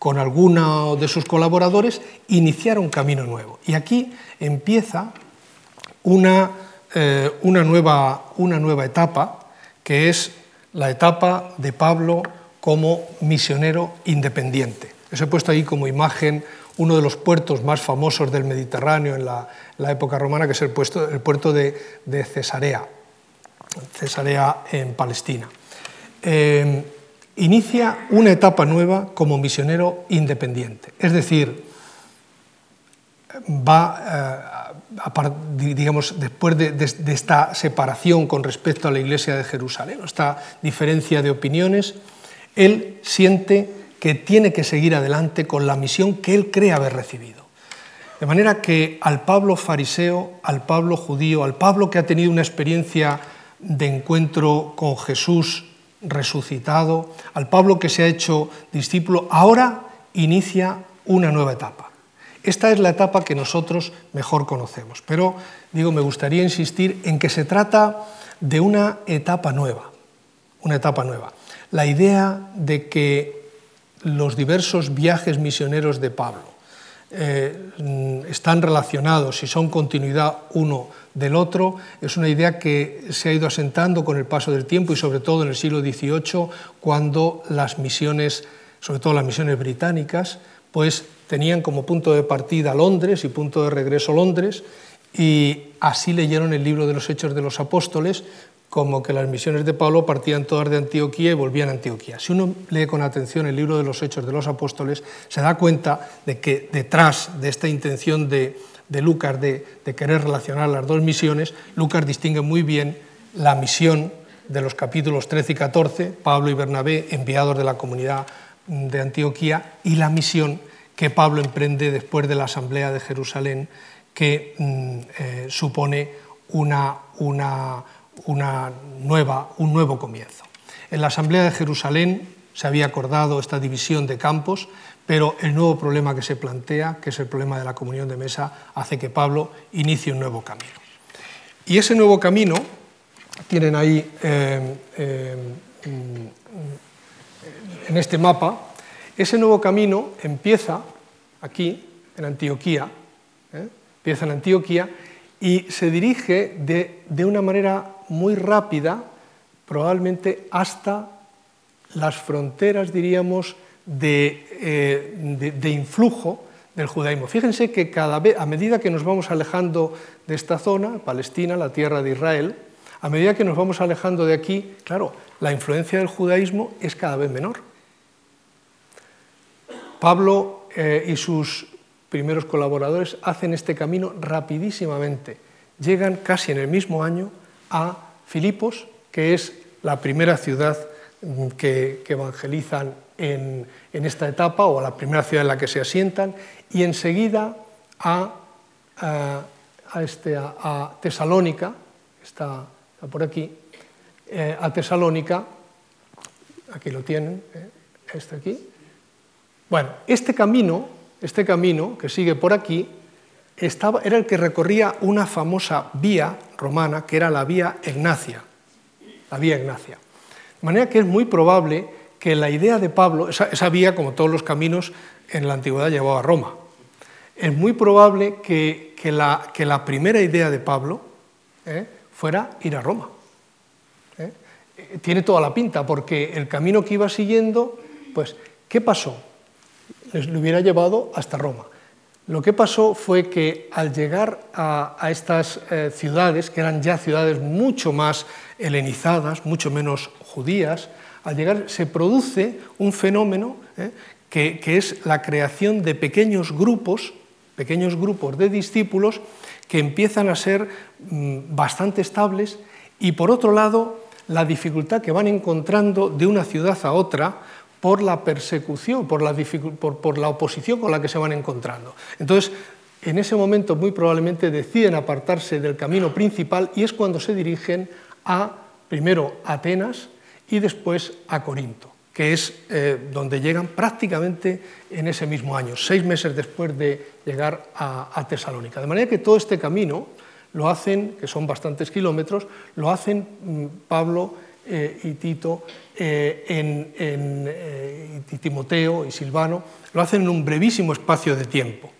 con alguno de sus colaboradores, iniciara un camino nuevo. Y aquí empieza eh, una, nueva, una nueva etapa, que es la etapa de Pablo como misionero independiente. Os he puesto ahí como imagen uno de los puertos más famosos del Mediterráneo en la, época romana, que es el, puerto de, Cesarea, Cesarea en Palestina. Eh, inicia una etapa nueva como misionero independiente, es decir, va, eh, digamos, después de, esta separación con respecto a la iglesia de Jerusalén, esta diferencia de opiniones, él siente que tiene que seguir adelante con la misión que él cree haber recibido. De manera que al Pablo fariseo, al Pablo judío, al Pablo que ha tenido una experiencia de encuentro con Jesús resucitado, al Pablo que se ha hecho discípulo, ahora inicia una nueva etapa. Esta es la etapa que nosotros mejor conocemos, pero digo, me gustaría insistir en que se trata de una etapa nueva, una etapa nueva. La idea de que los diversos viajes misioneros de Pablo eh, están relacionados y son continuidad uno del otro, es una idea que se ha ido asentando con el paso del tiempo y sobre todo en el siglo XVIII, cuando las misiones, sobre todo las misiones británicas, pues tenían como punto de partida Londres y punto de regreso Londres, y así leyeron el libro de los Hechos de los Apóstoles, como que las misiones de Pablo partían todas de Antioquía y volvían a Antioquía. Si uno lee con atención el libro de los Hechos de los Apóstoles, se da cuenta de que detrás de esta intención de, Lucas de, querer relacionar las dos misiones, Lucas distingue muy bien la misión de los capítulos 13 y 14, Pablo y Bernabé, enviados de la comunidad de Antioquía, y la misión que Pablo emprende después de la Asamblea de Jerusalén, que mm, eh, supone una, una, una nueva, un nuevo comienzo. En la Asamblea de Jerusalén se había acordado esta división de campos, pero el nuevo problema que se plantea, que es el problema de la comunión de mesa, hace que Pablo inicie un nuevo camino. Y ese nuevo camino, tienen ahí eh, eh, en este mapa, ese nuevo camino empieza aquí, en Antioquía, ¿eh? empieza en Antioquía y se dirige de, de una manera muy rápida, probablemente hasta las fronteras, diríamos, eh, de, influjo del judaísmo. Fíjense que cada vez, a medida que nos vamos alejando de esta zona, Palestina, la tierra de Israel, a medida que nos vamos alejando de aquí, claro, la influencia del judaísmo es cada vez menor. Pablo eh, y sus primeros colaboradores hacen este camino rapidísimamente. Llegan casi en el mismo año a Filipos, que es la primera ciudad mm, que evangelizan en, esta etapa o a la primera ciudad en la que se asientan y enseguida a, este, Tesalónica, está, por aquí, eh, a Tesalónica, aquí lo tienen, eh, este aquí. Bueno, este camino, este camino que sigue por aquí, era el que recorría una famosa vía romana que era la vía Ignacia, la vía Ignacia. De manera que es muy probable que la idea de Pablo, esa, vía, como todos los caminos en la antigüedad, llevaba a Roma. Es muy probable que, la, que la, primera idea de Pablo ¿eh? fuera ir a Roma. ¿eh? Tiene toda la pinta, porque el camino que iba siguiendo, pues, ¿qué pasó? Les lo hubiera llevado hasta Roma. Lo que pasó fue que al llegar a, estas eh, ciudades, que eran ya ciudades mucho más helenizadas, mucho menos judías, al llegar se produce un fenómeno ¿eh? que, es la creación de pequeños grupos, pequeños grupos de discípulos que empiezan a ser mm, bastante estables y por otro lado la dificultad que van encontrando de una ciudad a otra por la persecución, por la, por la oposición con la que se van encontrando. Entonces, en ese momento muy probablemente deciden apartarse del camino principal y es cuando se dirigen a, primero, Atenas, y después a Corinto, que es eh, donde llegan prácticamente en ese mismo año, seis meses después de llegar a, Tesalónica. De manera que todo este camino lo hacen, que son bastantes kilómetros, lo hacen mm, Pablo eh, y Tito, eh, en, y Timoteo y Silvano, lo hacen en un brevísimo espacio de tiempo.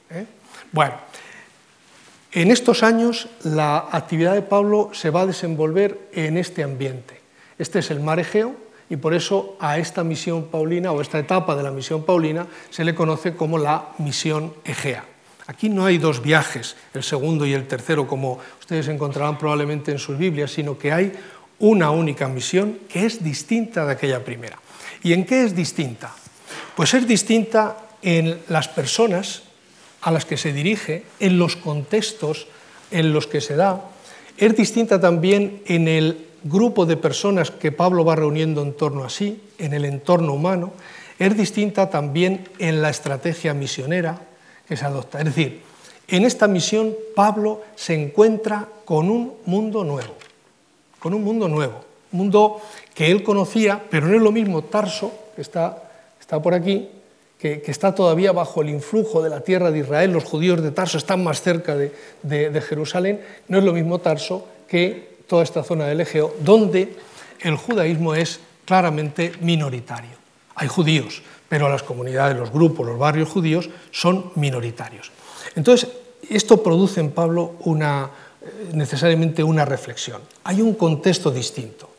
Bueno, en estos años la actividad de Pablo se va a desenvolver en este ambiente. Este es el mar Egeo y por eso a esta misión paulina o esta etapa de la misión paulina se le conoce como la misión Egea. Aquí no hay dos viajes, el segundo y el tercero, como ustedes encontrarán probablemente en sus Biblias, sino que hay una única misión que es distinta de aquella primera. ¿Y en qué es distinta? Pues es distinta en las personas a las que se dirige, en los contextos en los que se da, es distinta también en el grupo de personas que Pablo va reuniendo en torno a sí, en el entorno humano, es distinta también en la estrategia misionera que se adopta. Es decir, en esta misión Pablo se encuentra con un mundo nuevo, con un mundo nuevo, un mundo que él conocía, pero no es lo mismo Tarso, que está, está por aquí, que, está todavía bajo el influjo de la tierra de Israel, los judíos de Tarso están más cerca de, de Jerusalén, no es lo mismo Tarso que toda esta zona del Egeo, donde el judaísmo es claramente minoritario. Hay judíos, pero las comunidades, los grupos, los barrios judíos son minoritarios. Entonces, esto produce en Pablo una, necesariamente una reflexión. Hay un contexto distinto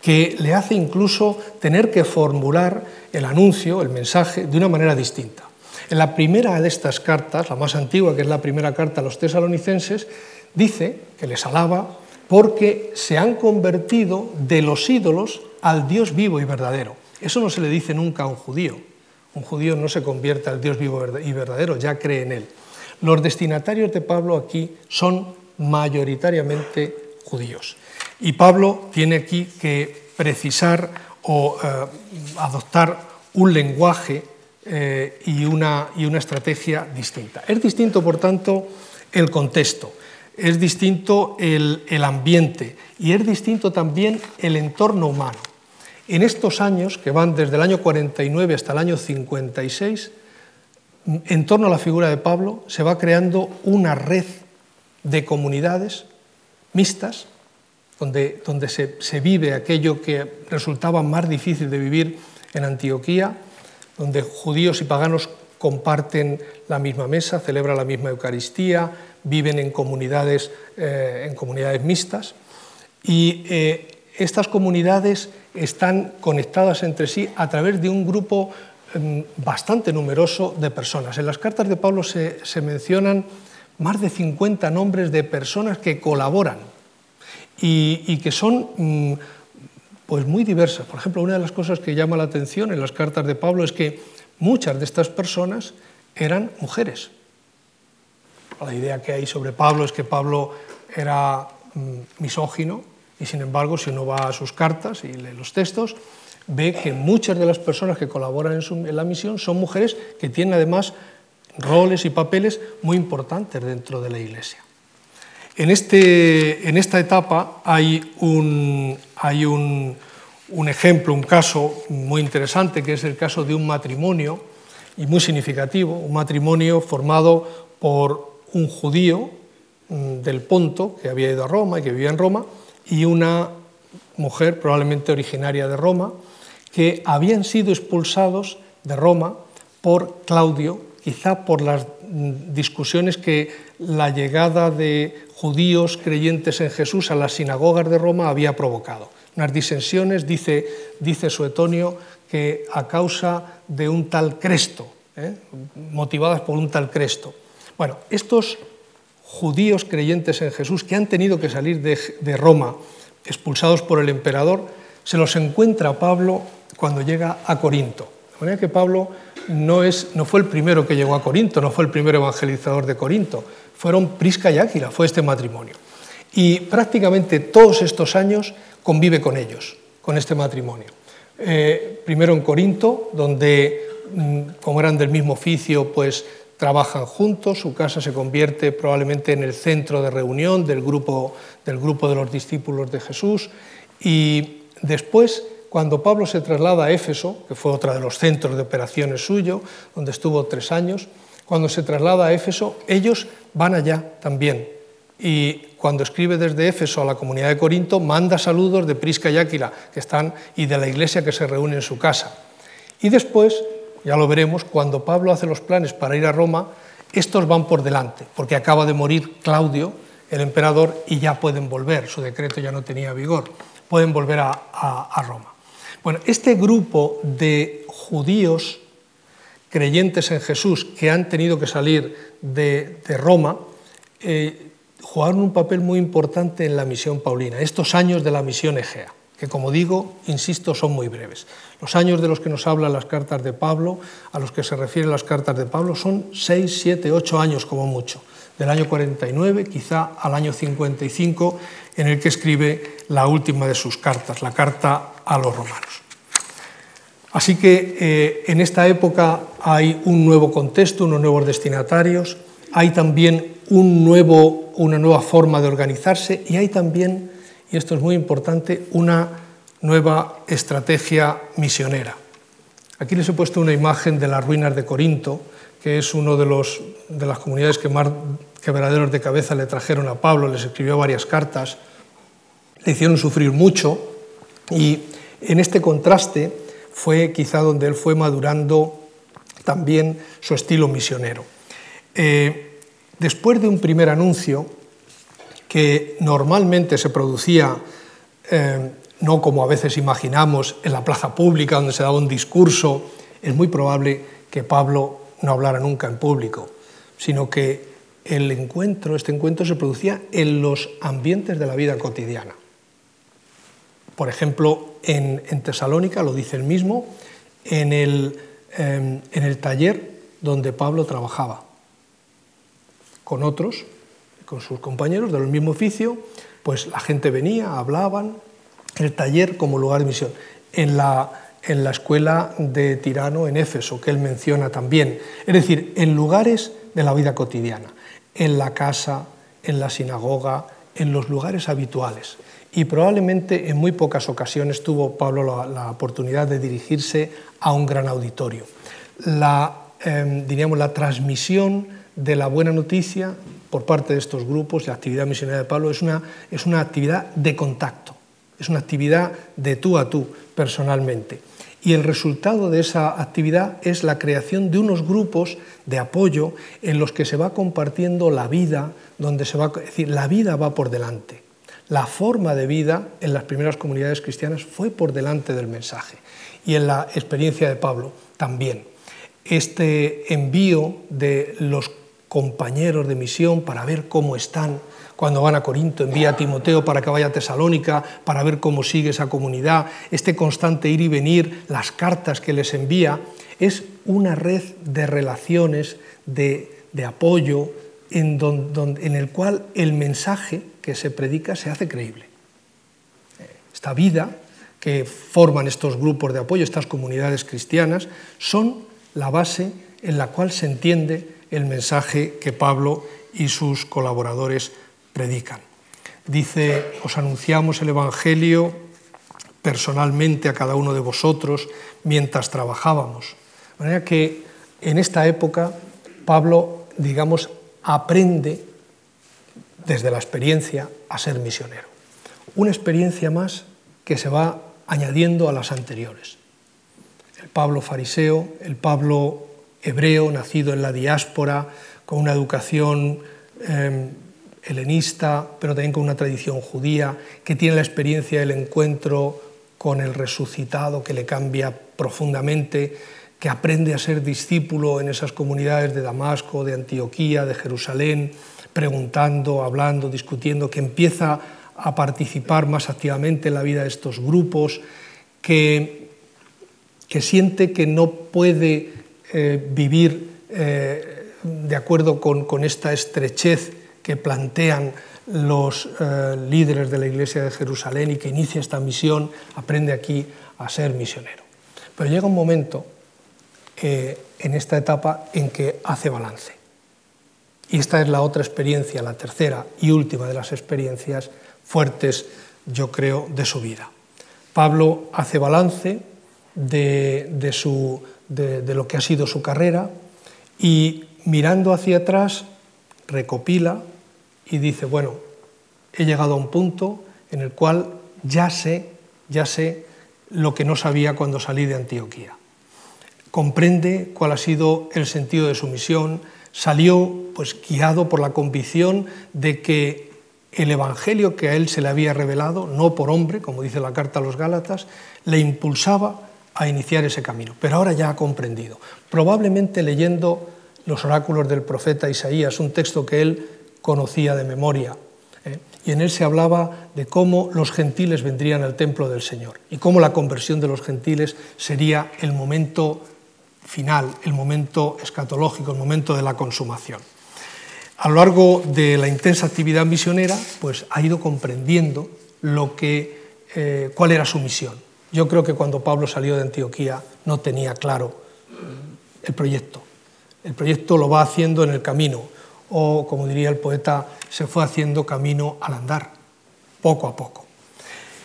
que le hace incluso tener que formular el anuncio, el mensaje, de una manera distinta. En la primera de estas cartas, la más antigua, que es la primera carta a los tesalonicenses, dice que les alaba, porque se han convertido de los ídolos al Dios vivo y verdadero. Eso no se le dice nunca a un judío. Un judío no se convierte al Dios vivo y verdadero, ya cree en él. Los destinatarios de Pablo aquí son mayoritariamente judíos. Y Pablo tiene aquí que precisar o eh, adoptar un lenguaje eh, y, una, y una estrategia distinta. Es distinto, por tanto, el contexto es distinto el, ambiente y es distinto también el entorno humano. En estos años, que van desde el año 49 hasta el año 56, en torno a la figura de Pablo se va creando una red de comunidades mixtas, donde, donde se, se, vive aquello que resultaba más difícil de vivir en Antioquía, donde judíos y paganos comparten la misma mesa, celebran la misma Eucaristía, viven en comunidades, eh, en comunidades mixtas. Y eh, estas comunidades están conectadas entre sí a través de un grupo mm, bastante numeroso de personas. En las cartas de Pablo se, se mencionan más de 50 nombres de personas que colaboran y, que son mm, pues muy diversas. Por ejemplo, una de las cosas que llama la atención en las cartas de Pablo es que muchas de estas personas eran mujeres. La idea que hay sobre Pablo es que Pablo era mm, misógino y sin embargo si uno va a sus cartas y lee los textos, ve que muchas de las personas que colaboran en, en la misión son mujeres que tienen además roles y papeles muy importantes dentro de la Iglesia. En, este, en esta etapa hay, un, hay un, un, ejemplo, un caso muy interesante, que es el caso de un matrimonio, y muy significativo, un matrimonio formado por un judío mm, del Ponto, que había ido a Roma y que vivía en Roma, y una mujer probablemente originaria de Roma, que habían sido expulsados de Roma por Claudio, quizá por las discusiones que la llegada de judíos creyentes en Jesús a las sinagogas de Roma había provocado. Unas disensiones, dice, dice Suetonio, que a causa de un tal Cresto, ¿eh? motivadas por un tal Cresto. Bueno, estos judíos creyentes en Jesús que han tenido que salir de Roma expulsados por el emperador, se los encuentra Pablo cuando llega a Corinto. De que Pablo no, fue el primero que llegó a Corinto, no fue el primero evangelizador de Corinto, fueron Prisca y Áquila, fue este matrimonio. Y prácticamente todos estos años convive con ellos, con este matrimonio. Eh, primero en Corinto, donde, mm, como eran del mismo oficio, pues trabajan juntos, su casa se convierte probablemente en el centro de reunión del del grupo de los discípulos de Jesús. Y después cuando Pablo se traslada a Éfeso, que fue otro de los centros de operaciones suyo, donde estuvo tres años, cuando se traslada a Éfeso, ellos van allá también. Y cuando escribe desde Éfeso a la comunidad de Corinto, manda saludos de Prisca y Áquila, que están, y de la iglesia que se reúne en su casa. Y después, ya lo veremos, cuando Pablo hace los planes para ir a Roma, estos van por delante, porque acaba de morir Claudio, el emperador, y ya pueden volver, su decreto ya no tenía vigor, pueden volver a, a Roma. Bueno, este grupo de judíos creyentes en Jesús que han tenido que salir de, Roma eh, jugaron un papel muy importante en la misión paulina, estos años de la misión Egea, que como digo, insisto, son muy breves. Los años de los que nos hablan las cartas de Pablo, a los que se refieren las cartas de Pablo, son seis, siete, ocho años como mucho, del año 49 quizá al año 55, en el que escribe la última de sus cartas, la carta a los romanos. Así que eh, en esta época hay un nuevo contexto, unos nuevos destinatarios, hay también un nuevo, una nueva forma de organizarse y hay también, y esto es muy importante, una nueva estrategia misionera. Aquí les he puesto una imagen de las ruinas de Corinto, que es una de, de las comunidades que más quebraderos de cabeza le trajeron a Pablo, les escribió varias cartas, le hicieron sufrir mucho y en este contraste fue quizá donde él fue madurando también su estilo misionero. Eh, después de un primer anuncio que normalmente se producía eh, no como a veces imaginamos en la plaza pública donde se daba un discurso, es muy probable que Pablo no hablara nunca en público, sino que el encuentro, este encuentro se producía en los ambientes de la vida cotidiana. Por ejemplo, en, Tesalónica, lo dice él mismo, en el, em, en el taller donde Pablo trabajaba, con otros, con sus compañeros del mismo oficio, pues la gente venía, hablaban, el taller como lugar de misión. En la, en la escuela de Tirano, en Éfeso, que él menciona también. Es decir, en lugares de la vida cotidiana, en la casa, en la sinagoga, en los lugares habituales. Y probablemente en muy pocas ocasiones tuvo Pablo la, oportunidad de dirigirse a un gran auditorio. La, em, diríamos, la transmisión de la buena noticia por parte de estos grupos, la actividad misionera de Pablo, es una, es una actividad de contacto, es una actividad de tú a tú personalmente. Y el resultado de esa actividad es la creación de unos grupos de apoyo en los que se va compartiendo la vida, donde se va, es decir, la vida va por delante. La forma de vida en las primeras comunidades cristianas fue por delante del mensaje y en la experiencia de Pablo también. Este envío de los compañeros de misión para ver cómo están, cuando van a Corinto, envía a Timoteo para que vaya a Tesalónica, para ver cómo sigue esa comunidad, este constante ir y venir, las cartas que les envía, es una red de relaciones, de, apoyo, en, en el cual el mensaje que se predica se hace creíble. Esta vida que forman estos grupos de apoyo, estas comunidades cristianas, son la base en la cual se entiende el mensaje que Pablo y sus colaboradores predican. Dice, os anunciamos el Evangelio personalmente a cada uno de vosotros mientras trabajábamos. De manera que en esta época Pablo, digamos, aprende desde la experiencia a ser misionero. Una experiencia más que se va añadiendo a las anteriores. El Pablo fariseo, el Pablo hebreo, nacido en la diáspora, con una educación eh, helenista, pero también con una tradición judía, que tiene la experiencia del encuentro con el resucitado, que le cambia profundamente, que aprende a ser discípulo en esas comunidades de Damasco, de Antioquía, de Jerusalén, preguntando, hablando, discutiendo, que empieza a participar más activamente en la vida de estos grupos, que, que siente que no puede eh, vivir eh, de acuerdo con, esta estrechez que plantean los eh, líderes de la Iglesia de Jerusalén y que inicia esta misión, aprende aquí a ser misionero. Pero llega un momento en esta etapa en que hace balance. Y esta es la otra experiencia, la tercera y última de las experiencias fuertes, yo creo, de su vida. Pablo hace balance de, de lo que ha sido su carrera y mirando hacia atrás recopila y dice, bueno, he llegado a un punto en el cual ya sé, ya sé lo que no sabía cuando salí de Antioquía. Comprende cuál ha sido el sentido de su misión, salió pues guiado por la convicción de que el evangelio que a él se le había revelado, no por hombre, como dice la carta a los Gálatas, le impulsaba a iniciar ese camino. Pero ahora ya ha comprendido, probablemente leyendo los oráculos del profeta Isaías, un texto que él conocía de memoria. ¿eh? Y en él se hablaba de cómo los gentiles vendrían al templo del Señor y cómo la conversión de los gentiles sería el momento final, el momento escatológico, el momento de la consumación. A lo largo de la intensa actividad misionera, pues ha ido comprendiendo lo que, eh, cuál era su misión. Yo creo que cuando Pablo salió de Antioquía no tenía claro el proyecto. El proyecto lo va haciendo en el camino, o, como diría el poeta, se fue haciendo camino al andar, poco a poco.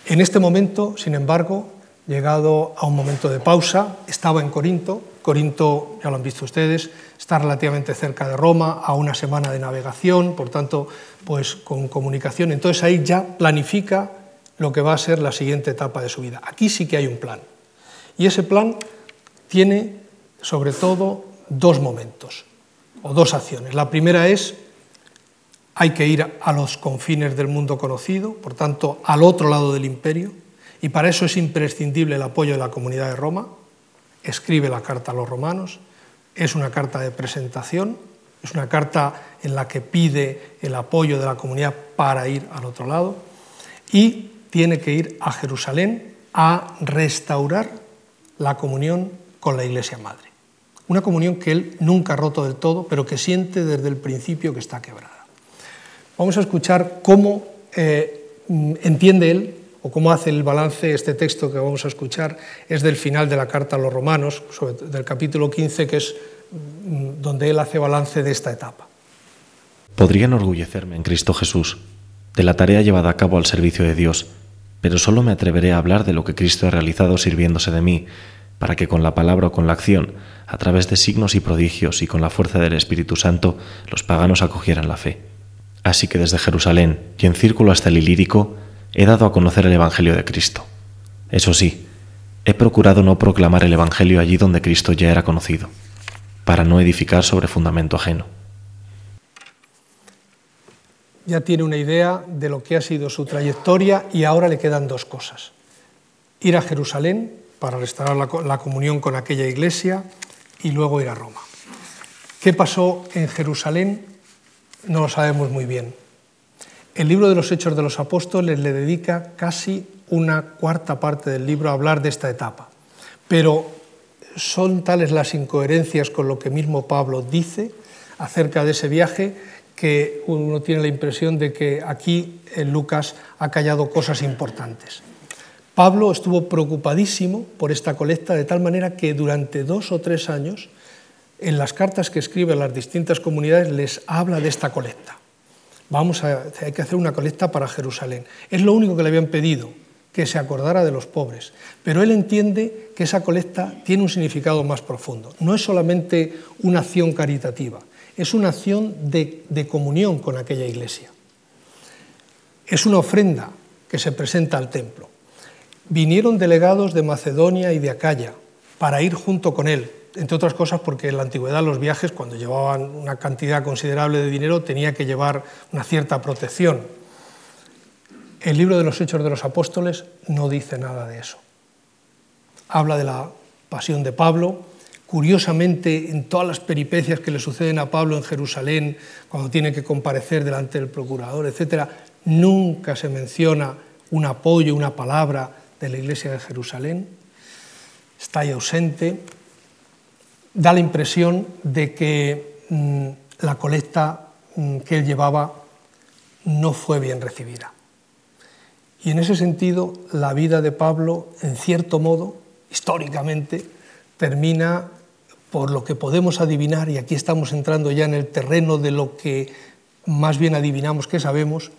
En este momento, sin embargo, llegado a un momento de pausa, estaba en Corinto. Corinto, ya lo han visto ustedes, está relativamente cerca de Roma, a una semana de navegación, por tanto, pues con comunicación. Entonces ahí ya planifica lo que va a ser la siguiente etapa de su vida. Aquí sí que hay un plan. Y ese plan tiene, sobre todo, dos momentos o dos acciones. La primera es, hay que ir a los confines del mundo conocido, por tanto, al otro lado del imperio, y para eso es imprescindible el apoyo de la comunidad de Roma. Escribe la carta a los romanos, es una carta de presentación, es una carta en la que pide el apoyo de la comunidad para ir al otro lado, y tiene que ir a Jerusalén a restaurar la comunión con la Iglesia Madre. Una comunión que él nunca ha roto del todo, pero que siente desde el principio que está quebrada. Vamos a escuchar cómo eh, entiende él o cómo hace el balance este texto que vamos a escuchar, es del final de la carta a los romanos, del capítulo 15, que es mm, donde él hace balance de esta etapa. Podría enorgullecerme en Cristo Jesús, de la tarea llevada a cabo al servicio de Dios, pero solo me atreveré a hablar de lo que Cristo ha realizado sirviéndose de mí, para que con la palabra o con la acción, a través de signos y prodigios y con la fuerza del Espíritu Santo, los paganos acogieran la fe. Así que desde Jerusalén y en círculo hasta el Ilírico, he dado a conocer el Evangelio de Cristo. Eso sí, he procurado no proclamar el Evangelio allí donde Cristo ya era conocido, para no edificar sobre fundamento ajeno. Ya tiene una idea de lo que ha sido su trayectoria y ahora le quedan dos cosas. Ir a Jerusalén para restaurar la, comunión con aquella iglesia y luego ir a Roma. ¿Qué pasó en Jerusalén? No lo sabemos muy bien. El libro de los Hechos de los Apóstoles le dedica casi una cuarta parte del libro a hablar de esta etapa, pero son tales las incoherencias con lo que mismo Pablo dice acerca de ese viaje que uno tiene la impresión de que aquí Lucas ha callado cosas importantes. Pablo estuvo preocupadísimo por esta colecta de tal manera que durante dos o tres años en las cartas que escribe a las distintas comunidades les habla de esta colecta. Vamos a, hay que hacer una colecta para Jerusalén. Es lo único que le habían pedido, que se acordara de los pobres. Pero él entiende que esa colecta tiene un significado más profundo. No es solamente una acción caritativa, es una acción de, de comunión con aquella iglesia. Es una ofrenda que se presenta al templo. Vinieron delegados de Macedonia y de Acaya para ir junto con él, entre otras cosas porque en la antigüedad los viajes, cuando llevaban una cantidad considerable de dinero, tenía que llevar una cierta protección. El libro de los Hechos de los Apóstoles no dice nada de eso. Habla de la pasión de Pablo. Curiosamente, en todas las peripecias que le suceden a Pablo en Jerusalén, cuando tiene que comparecer delante del procurador, etc., nunca se menciona un apoyo, una palabra de la iglesia de Jerusalén. Está ahí ausente da la impresión de que mm, la colecta mm, que él llevaba no fue bien recibida. Y en ese sentido, la vida de Pablo, en cierto modo, históricamente, termina por lo que podemos adivinar, y aquí estamos entrando ya en el terreno de lo que más bien adivinamos que sabemos,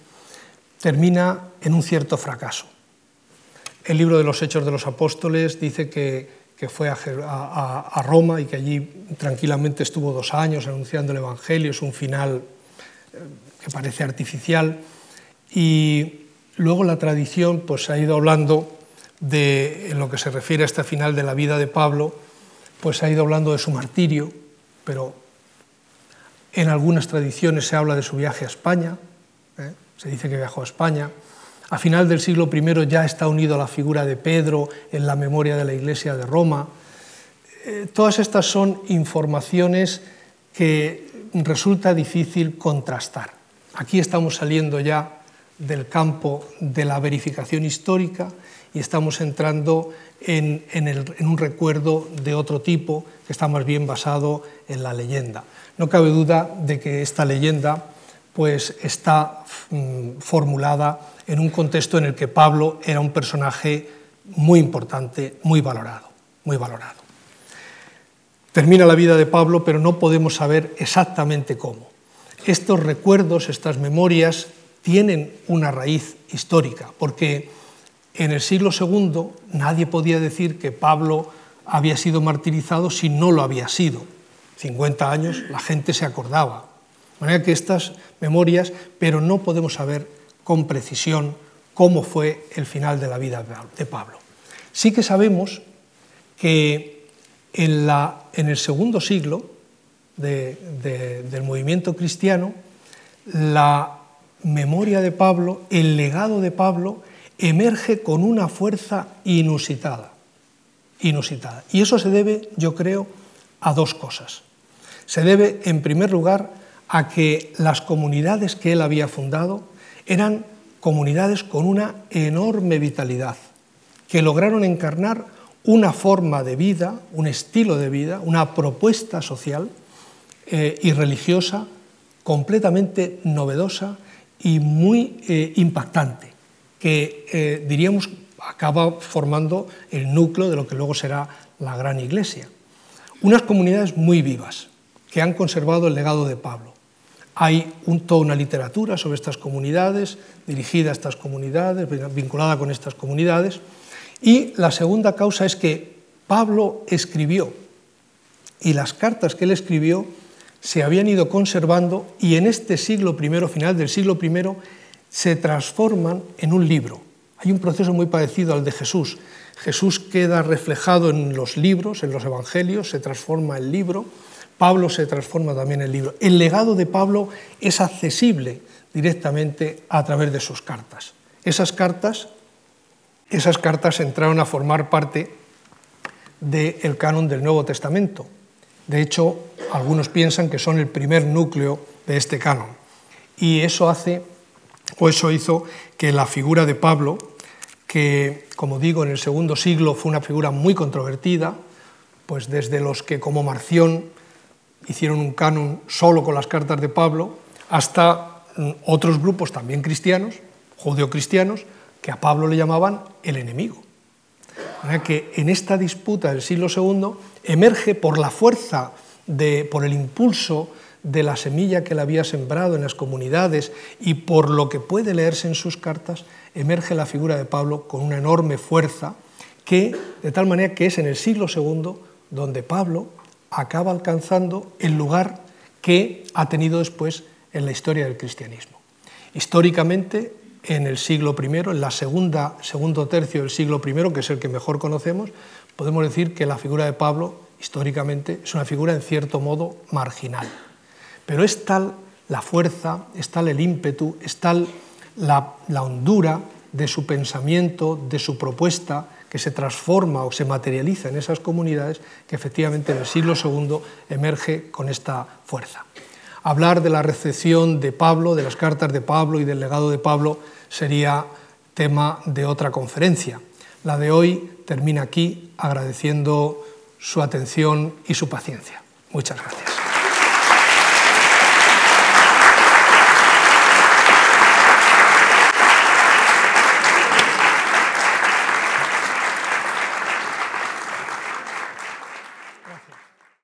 termina en un cierto fracaso. El libro de los Hechos de los Apóstoles dice que que fue a, Roma y que allí tranquilamente estuvo dos años anunciando el Evangelio, es un final eh, que parece artificial. Y luego la tradición pues, ha ido hablando de, en lo que se refiere a este final de la vida de Pablo, pues ha ido hablando de su martirio, pero en algunas tradiciones se habla de su viaje a España, ¿eh? se dice que viajó a España, a final del siglo I ya está unido a la figura de Pedro en la memoria de la Iglesia de Roma. Eh, todas estas son informaciones que resulta difícil contrastar. Aquí estamos saliendo ya del campo de la verificación histórica y estamos entrando en, un recuerdo de otro tipo que está más bien basado en la leyenda. No cabe duda de que esta leyenda pues, está mm, formulada en un contexto en el que Pablo era un personaje muy importante, muy valorado, muy valorado. Termina la vida de Pablo, pero no podemos saber exactamente cómo. Estos recuerdos, estas memorias, tienen una raíz histórica, porque en el siglo II nadie podía decir que Pablo había sido martirizado si no lo había sido. 50 años la gente se acordaba. De manera que estas memorias, pero no podemos saber con precisión cómo fue el final de la vida de Pablo. Sí que sabemos que en, el segundo siglo del movimiento cristiano, la memoria de Pablo, el legado de Pablo, emerge con una fuerza inusitada. Inusitada. Y eso se debe, yo creo, a dos cosas. Se debe, en primer lugar, a que las comunidades que él había fundado eran comunidades con una enorme vitalidad, que lograron encarnar una forma de vida, un estilo de vida, una propuesta social eh, y religiosa completamente novedosa y muy eh, impactante, que eh, diríamos acaba formando el núcleo de lo que luego será la gran iglesia. Unas comunidades muy vivas, que han conservado el legado de Pablo. Hay toda una literatura sobre estas comunidades, dirigida a estas comunidades, vinculada con estas comunidades. Y la segunda causa es que Pablo escribió y las cartas que él escribió se habían ido conservando y en este siglo I, final del siglo I, se transforman en un libro. Hay un proceso muy parecido al de Jesús. Jesús queda reflejado en los libros, en los evangelios, se transforma en libro. Pablo se transforma también en libro. El legado de Pablo es accesible directamente a través de sus cartas. Esas cartas, esas cartas entraron a formar parte del canon del Nuevo Testamento. De hecho, algunos piensan que son el primer núcleo de este canon. Y eso hace, o eso hizo que la figura de Pablo, que, como digo, en el segundo siglo fue una figura muy controvertida, pues desde los que como Marción hicieron un canon solo con las cartas de Pablo, hasta mm, otros grupos también cristianos, judeocristianos, que a Pablo le llamaban el enemigo. que en esta disputa del siglo II emerge por la fuerza, de, por el impulso de la semilla que le había sembrado en las comunidades y por lo que puede leerse en sus cartas, emerge la figura de Pablo con una enorme fuerza que, de tal manera que es en el siglo II donde Pablo acaba alcanzando el lugar que ha tenido después en la historia del cristianismo. Históricamente, en el siglo I, en la segunda, segundo tercio del siglo I, que es el que mejor conocemos, podemos decir que la figura de Pablo, históricamente, es una figura en cierto modo marginal. Pero es tal la fuerza, es tal el ímpetu, es tal la, la hondura de su pensamiento, de su propuesta, que se transforma o se materializa en esas comunidades, que efectivamente en el siglo II emerge con esta fuerza. Hablar de la recepción de Pablo, de las cartas de Pablo y del legado de Pablo sería tema de otra conferencia. La de hoy termina aquí agradeciendo su atención y su paciencia. Muchas gracias.